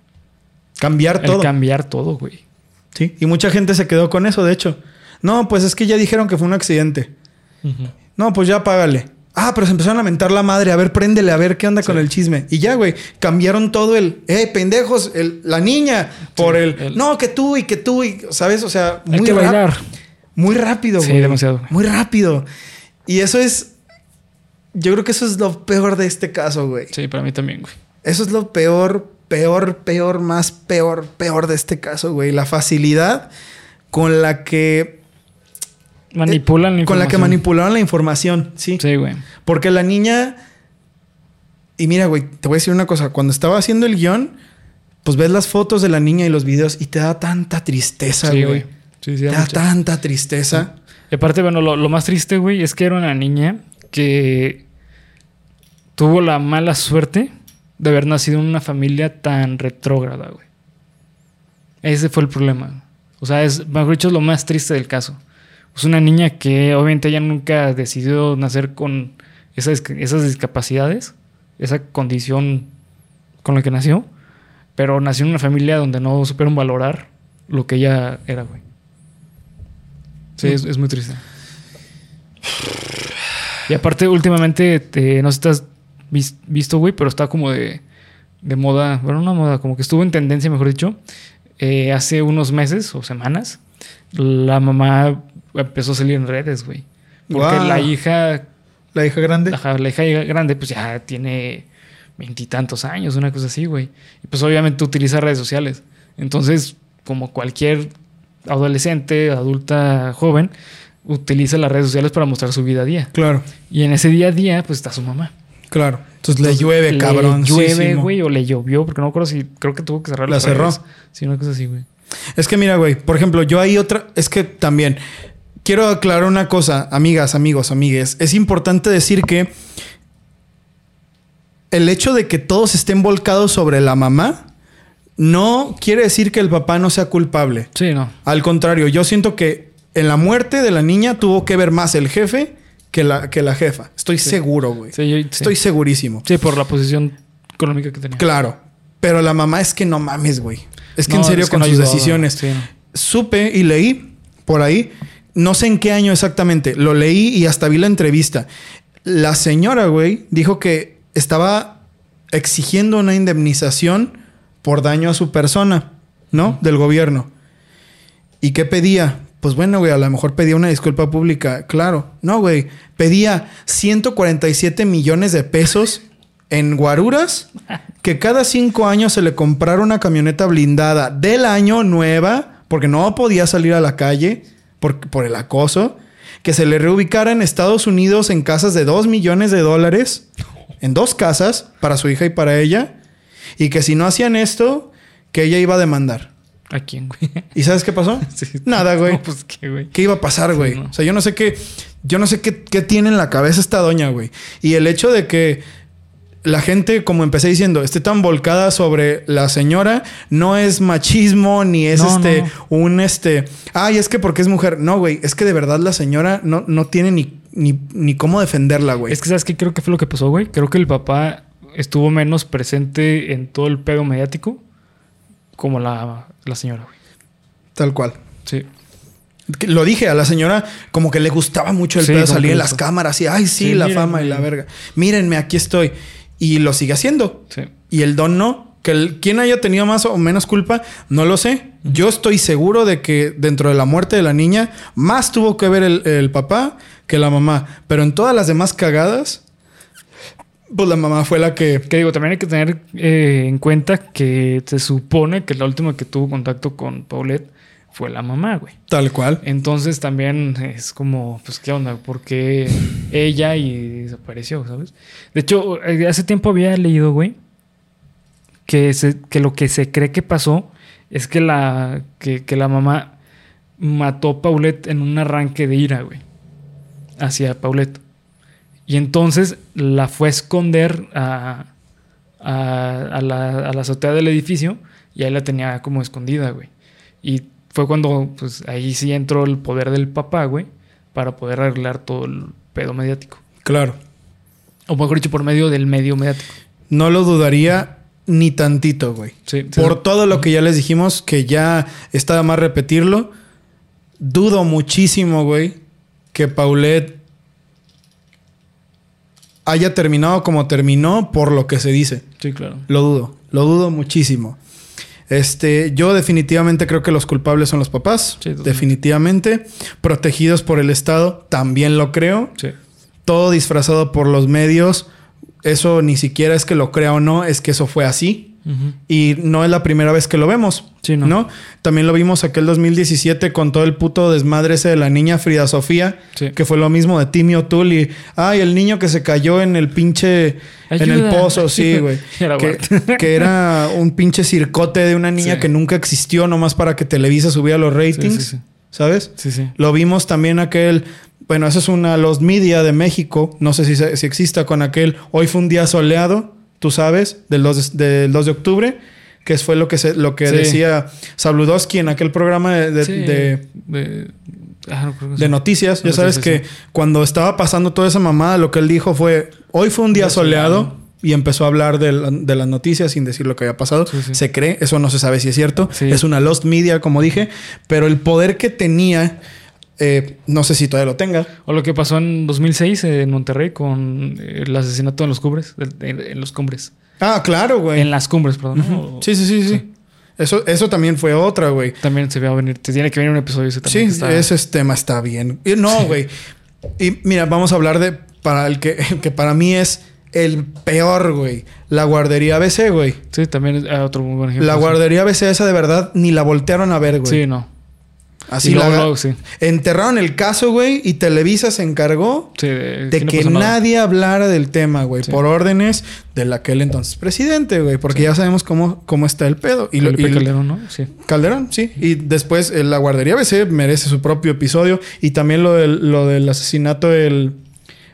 cambiar el todo. cambiar todo, güey. Sí, y mucha gente se quedó con eso, de hecho. No, pues es que ya dijeron que fue un accidente. No, pues ya págale. Ah, pero se empezaron a mentar la madre. A ver, préndele, a ver qué onda con el chisme. Y ya, güey, cambiaron todo el, eh, pendejos, el- la niña, por el, el- no, que tú y que tú, y, ¿sabes? O sea, Hay muy que rap- bailar. Muy rápido, Sí, güey. demasiado, güey. Muy rápido. Y eso es, yo creo que eso es lo peor de este caso, güey. Sí, para mí también, güey. Eso es lo peor, peor, peor, más peor, peor de este caso, güey. La facilidad con la que Manipulan la con la que información. manipularon la información, sí. Sí, güey. Porque la niña. Y mira, güey, te voy a decir una cosa. Cuando estaba haciendo el guion, pues ves las fotos de la niña y los videos y te da tanta tristeza, Sí, güey. Sí, sí, te da da mucha- tanta tristeza. Y aparte, bueno, lo, lo más triste, güey, es que era una niña que tuvo la mala suerte de haber nacido en una familia tan retrógrada, güey. Ese fue el problema. O sea, es, mejor dicho, es lo más triste del caso. Es una niña que obviamente ella nunca decidió nacer con esas, esas discapacidades, esa condición con la que nació, pero nació en una familia donde no supieron valorar lo que ella era, güey. Sí, es, es muy triste. Y aparte, últimamente, te- no sé si te has vis- visto, güey, pero está como de, de moda, bueno, una moda, como que estuvo en tendencia, mejor dicho, eh, hace unos meses o semanas, la mamá empezó a salir en redes, güey. Porque la hija, La hija grande. la, la hija grande, pues ya tiene veintitantos años, una cosa así, güey. Y pues obviamente utiliza redes sociales. Entonces, como cualquier adolescente, adulta, joven, utiliza las redes sociales para mostrar su vida a día. Claro, Y en ese día a día, pues está su mamá. claro. Entonces le llueve, le cabrón. Llueve, güey, o le llovió, porque no me acuerdo si creo que tuvo que cerrar La cerró. redes. Sí, una cosa así, güey. Es que mira, güey, por ejemplo, yo hay otra, es que también quiero aclarar una cosa, amigas, amigos, amigues. Es importante decir que el hecho de que todos estén volcados sobre la mamá no quiere decir que el papá no sea culpable. Sí, no. Al contrario, yo siento que en la muerte de la niña tuvo que ver más el jefe que la, que la jefa. Estoy seguro, güey. Sí, yo- sí. Estoy segurísimo. Sí, por la posición económica que tenía. Claro. Pero la mamá es que no mames, güey. Es que No, en serio es que con no sus ayudó, decisiones. sí, no. Supe y leí por ahí, no sé en qué año exactamente, lo leí y hasta vi la entrevista. La señora, güey, dijo que estaba exigiendo una indemnización por daño a su persona, ¿no? Del gobierno. ¿Y qué pedía? Pues bueno, güey, a lo mejor pedía una disculpa pública. Claro. No, güey. Pedía 147 millones de pesos en guaruras que cada cinco años se le comprara una camioneta blindada del año nueva, porque no podía salir a la calle por, por el acoso, que se le reubicara en Estados Unidos en casas de 2 millones de dólares, en dos casas, para su hija y para ella, y que si no hacían esto, que ella iba a demandar. ¿A quién, güey? ¿Y sabes qué pasó? (laughs) Sí. Nada, güey. No, pues qué, güey. ¿Qué iba a pasar, güey? no. O sea, yo no sé qué. Yo no sé qué, qué tiene en la cabeza esta doña, güey. Y el hecho de que la gente, como empecé diciendo, esté tan volcada sobre la señora, no es machismo, ni es No, este, no, un este. Ay, es que porque es mujer. No, güey. Es que de verdad la señora no, no tiene ni, ni, ni cómo defenderla, güey. Es que, ¿sabes qué? Creo que fue lo que pasó, güey. Creo que el papá estuvo menos presente en todo el pedo mediático como la, la señora, güey. Tal cual. Sí. Que Lo dije, a la señora como que le gustaba mucho el Sí, pedo salir que en las cámaras y, ay, sí, Sí, la fama y la verga. Mírenme, aquí estoy. Y lo sigue haciendo. Sí. Y el don no. Que el, quien haya tenido más o menos culpa, no lo sé. Yo estoy seguro de que dentro de la muerte de la niña, más tuvo que ver el, el papá que la mamá. Pero en todas las demás cagadas, Pues la mamá fue la que. Que digo, también hay que tener eh, en cuenta que se supone que la última que tuvo contacto con Paulette fue la mamá, güey. Tal cual. Entonces también es como, pues, ¿qué onda? ¿Por qué ella y desapareció, sabes? De hecho, eh, hace tiempo había leído, güey, que, se- que lo que se cree que pasó es que la, que, que la mamá mató a Paulette en un arranque de ira, güey, hacia Paulette. Y entonces la fue a esconder a, a, a la, a la azotea del edificio y ahí la tenía como escondida, güey. Y fue cuando, pues ahí sí entró el poder del papá, güey, para poder arreglar todo el pedo mediático. Claro. O mejor dicho, por medio del medio mediático. No lo dudaría ni tantito, güey. Sí, sí. Por todo lo que ya les dijimos, que ya está más repetirlo, dudo muchísimo, güey, que Paulette haya terminado como terminó por lo que se dice. Sí, claro. Lo dudo, lo dudo muchísimo. Este, yo definitivamente creo que los culpables son los papás, Sí, definitivamente. Protegidos por el Estado, también lo creo. Sí. Todo disfrazado por los medios, eso ni siquiera es que lo crea o no, es que eso fue así. Y no es la primera vez que lo vemos. Sí, no. no. También lo vimos aquel 2017 con todo el puto desmadre ese de la niña Frida Sofía, Sí. que fue lo mismo de Timmy O'Toole y ay, el niño que se cayó en el pinche en el pozo, (laughs) sí, güey. (laughs) Que, era un pinche circote de una niña Sí. que nunca existió nomás para que Televisa subiera los ratings, sí, sí. ¿sabes? Sí, sí. Lo vimos también aquel, bueno, eso es una Los Media de México, no sé si exista con aquel, hoy fue un día soleado, tú sabes, del 2 de, del 2 de octubre, que fue lo que, se, lo que Sí. decía Sabludowski en aquel programa de, de- Sí, de- de- ah, no creo que de sí. noticias. Ya sabes que cuando estaba pasando toda esa mamada, lo que él dijo fue, hoy fue un día soleado. Y empezó a hablar de, la- de las noticias sin decir lo que había pasado. Sí. Se cree, eso no se sabe si es cierto. Es una lost media, como dije. Pero el poder que tenía, eh, no sé si todavía lo tenga. O lo que pasó en 2006 en Monterrey con eh, el asesinato en los cumbres. En, en los cumbres. Ah, claro, güey. En las cumbres, perdón. Sí, sí, sí, sí. Sí. Eso, eso también fue otra, güey. También se va a venir. Te tiene que venir un episodio ese Sí, también. está- ese tema está bien. Y no, güey. Y mira, vamos a hablar de para el que, (laughs) que para mí es el peor, güey. La guardería ABC, güey. Sí, también es ah, otro muy buen ejemplo. La sí. guardería ABC esa de verdad ni la voltearon a ver, güey. Sí, no. Así Y luego, la luego, sí. enterraron el caso, güey, y Televisa se encargó Sí, de, de aquí no que nadie hablara del tema, güey, Sí. por órdenes del aquel entonces presidente, güey, porque ya sabemos cómo, cómo está el pedo. Y, Felipe y- Calderón, ¿no? Sí. Calderón, sí. Y después eh, la guardería ABC merece su propio episodio. Y también lo del, lo del asesinato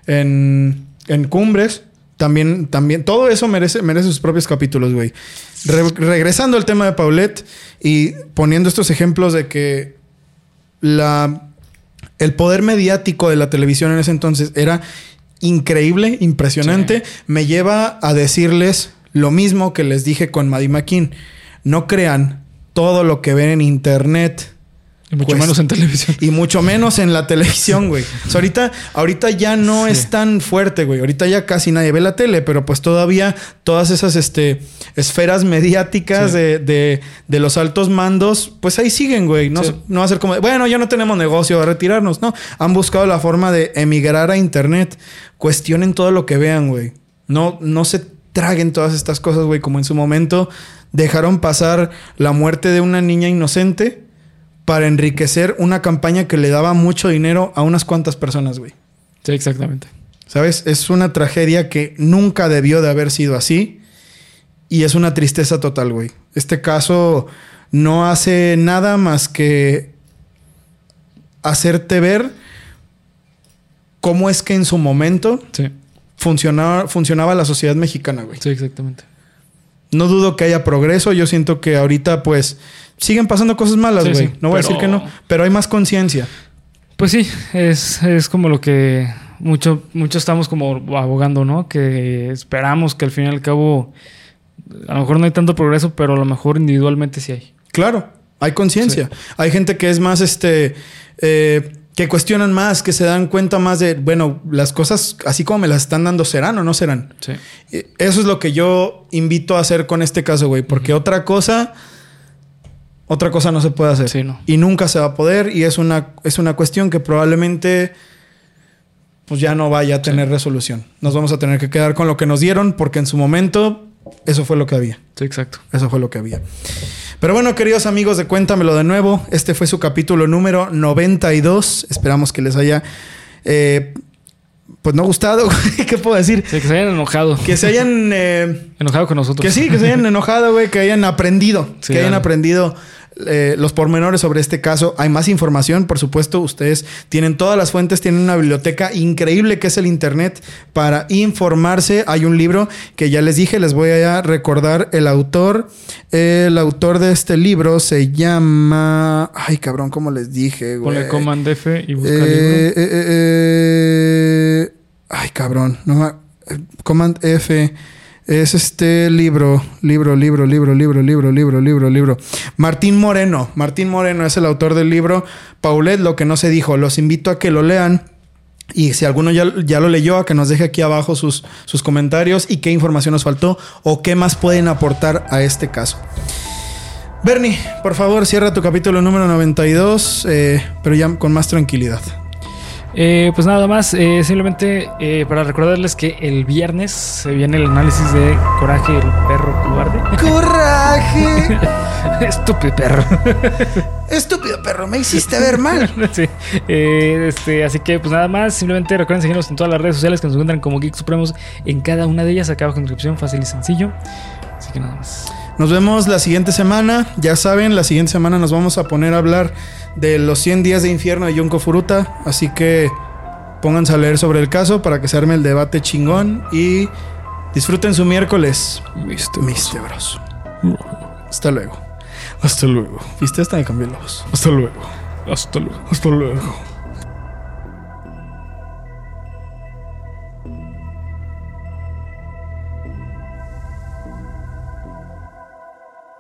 en, en Cumbres. También, también, todo eso merece, merece sus propios capítulos, güey. Re- regresando al tema de Paulette y poniendo estos ejemplos de que la, el poder mediático de la televisión en ese entonces era increíble, impresionante, me lleva a decirles lo mismo que les dije con Maddie McKean. No crean todo lo que ven en internet Y mucho Pues- menos en televisión. y mucho menos en la televisión, güey. (laughs) O sea, ahorita, ahorita ya no Sí. es tan fuerte, güey. Ahorita ya casi nadie ve la tele, pero pues todavía todas esas este, esferas mediáticas Sí. de, de- de los altos mandos, pues ahí siguen, güey. No, Sí. no va a ser como, bueno, ya no tenemos negocio, a retirarnos. No, han buscado la forma de emigrar a internet. Cuestionen todo lo que vean, güey. No, no se traguen todas estas cosas, güey, como en su momento dejaron pasar la muerte de una niña inocente para enriquecer una campaña que le daba mucho dinero a unas cuantas personas, güey. Sí, exactamente. ¿Sabes? Es una tragedia que nunca debió de haber sido así. Y es una tristeza total, güey. Este caso no hace nada más que hacerte ver cómo es que en su momento Sí, funcionaba, funcionaba la sociedad mexicana, güey. sí, exactamente. No dudo que haya progreso. Yo siento que ahorita, pues, siguen pasando cosas malas, güey. sí, no voy a decir que no, pero hay más conciencia. Pues sí, es, es como lo que mucho, mucho estamos como abogando, ¿no? Que esperamos que al fin y al cabo, a lo mejor no hay tanto progreso, pero a lo mejor individualmente sí hay. Claro, hay conciencia. Hay gente que es más, este, eh, que cuestionan más, que se dan cuenta más de, bueno, las cosas así como me las están dando, ¿serán o no serán? Sí. Y Eso es lo que yo invito a hacer con este caso, güey, porque otra cosa, otra cosa no se puede hacer. Sí, no. Y nunca se va a poder y es una, es una cuestión que probablemente pues ya no vaya a tener resolución. Nos vamos a tener que quedar con lo que nos dieron porque en su momento eso fue lo que había. Sí, exacto. Eso fue lo que había. Pero bueno, queridos amigos de Cuéntamelo de nuevo, este fue su capítulo número 92. Esperamos que les haya, eh, pues no gustado, (laughs) güey. ¿qué puedo decir? Sí, que se hayan enojado. Que se hayan... (laughs) eh, Enojado con nosotros. que sí, que se hayan (laughs) enojado, güey, que hayan aprendido, Sí, que hayan aprendido eh, los pormenores sobre este caso. Hay más información, por supuesto, ustedes tienen todas las fuentes, tienen una biblioteca increíble que es el Internet para informarse. Hay un libro que ya les dije, les voy a recordar el autor. El autor de este libro se llama... Ay, cabrón, ¿cómo les dije, güey? Ponle Command F y busca Eh, libro. eh, eh, ay, cabrón. No, ma- Command F. Es este libro, libro, libro, libro, libro, libro, libro, libro, libro. Martín Moreno. Martín Moreno es el autor del libro Paulette, lo que no se dijo. Los invito a que lo lean. Y si alguno ya, ya lo leyó, a que nos deje aquí abajo sus, sus comentarios y qué información nos faltó o qué más pueden aportar a este caso. Bernie, por favor, cierra tu capítulo número 92, eh, pero ya con más tranquilidad. Eh, pues nada más, eh, simplemente eh, para recordarles que el viernes se viene el análisis de Coraje, el perro cobarde. (laughs) ¡Coraje! Estúpido perro. (laughs) Estúpido perro, me hiciste ver mal. (laughs) Sí. Eh, este, así que pues nada más, simplemente recuerden seguirnos en todas las redes sociales que nos encuentran como Geek Supremos en cada una de ellas, acá abajo en descripción, fácil y sencillo. Así que nada más. Nos vemos la siguiente semana. Ya saben, la siguiente semana nos vamos a poner a hablar de los 100 días de infierno de Yonko Furuta. Así que pónganse a leer sobre el caso para que se arme el debate chingón y disfruten su miércoles. Místeros. Hasta luego. Hasta luego. ¿Viste? Hasta me cambié la voz. Hasta luego. Hasta luego. Hasta luego.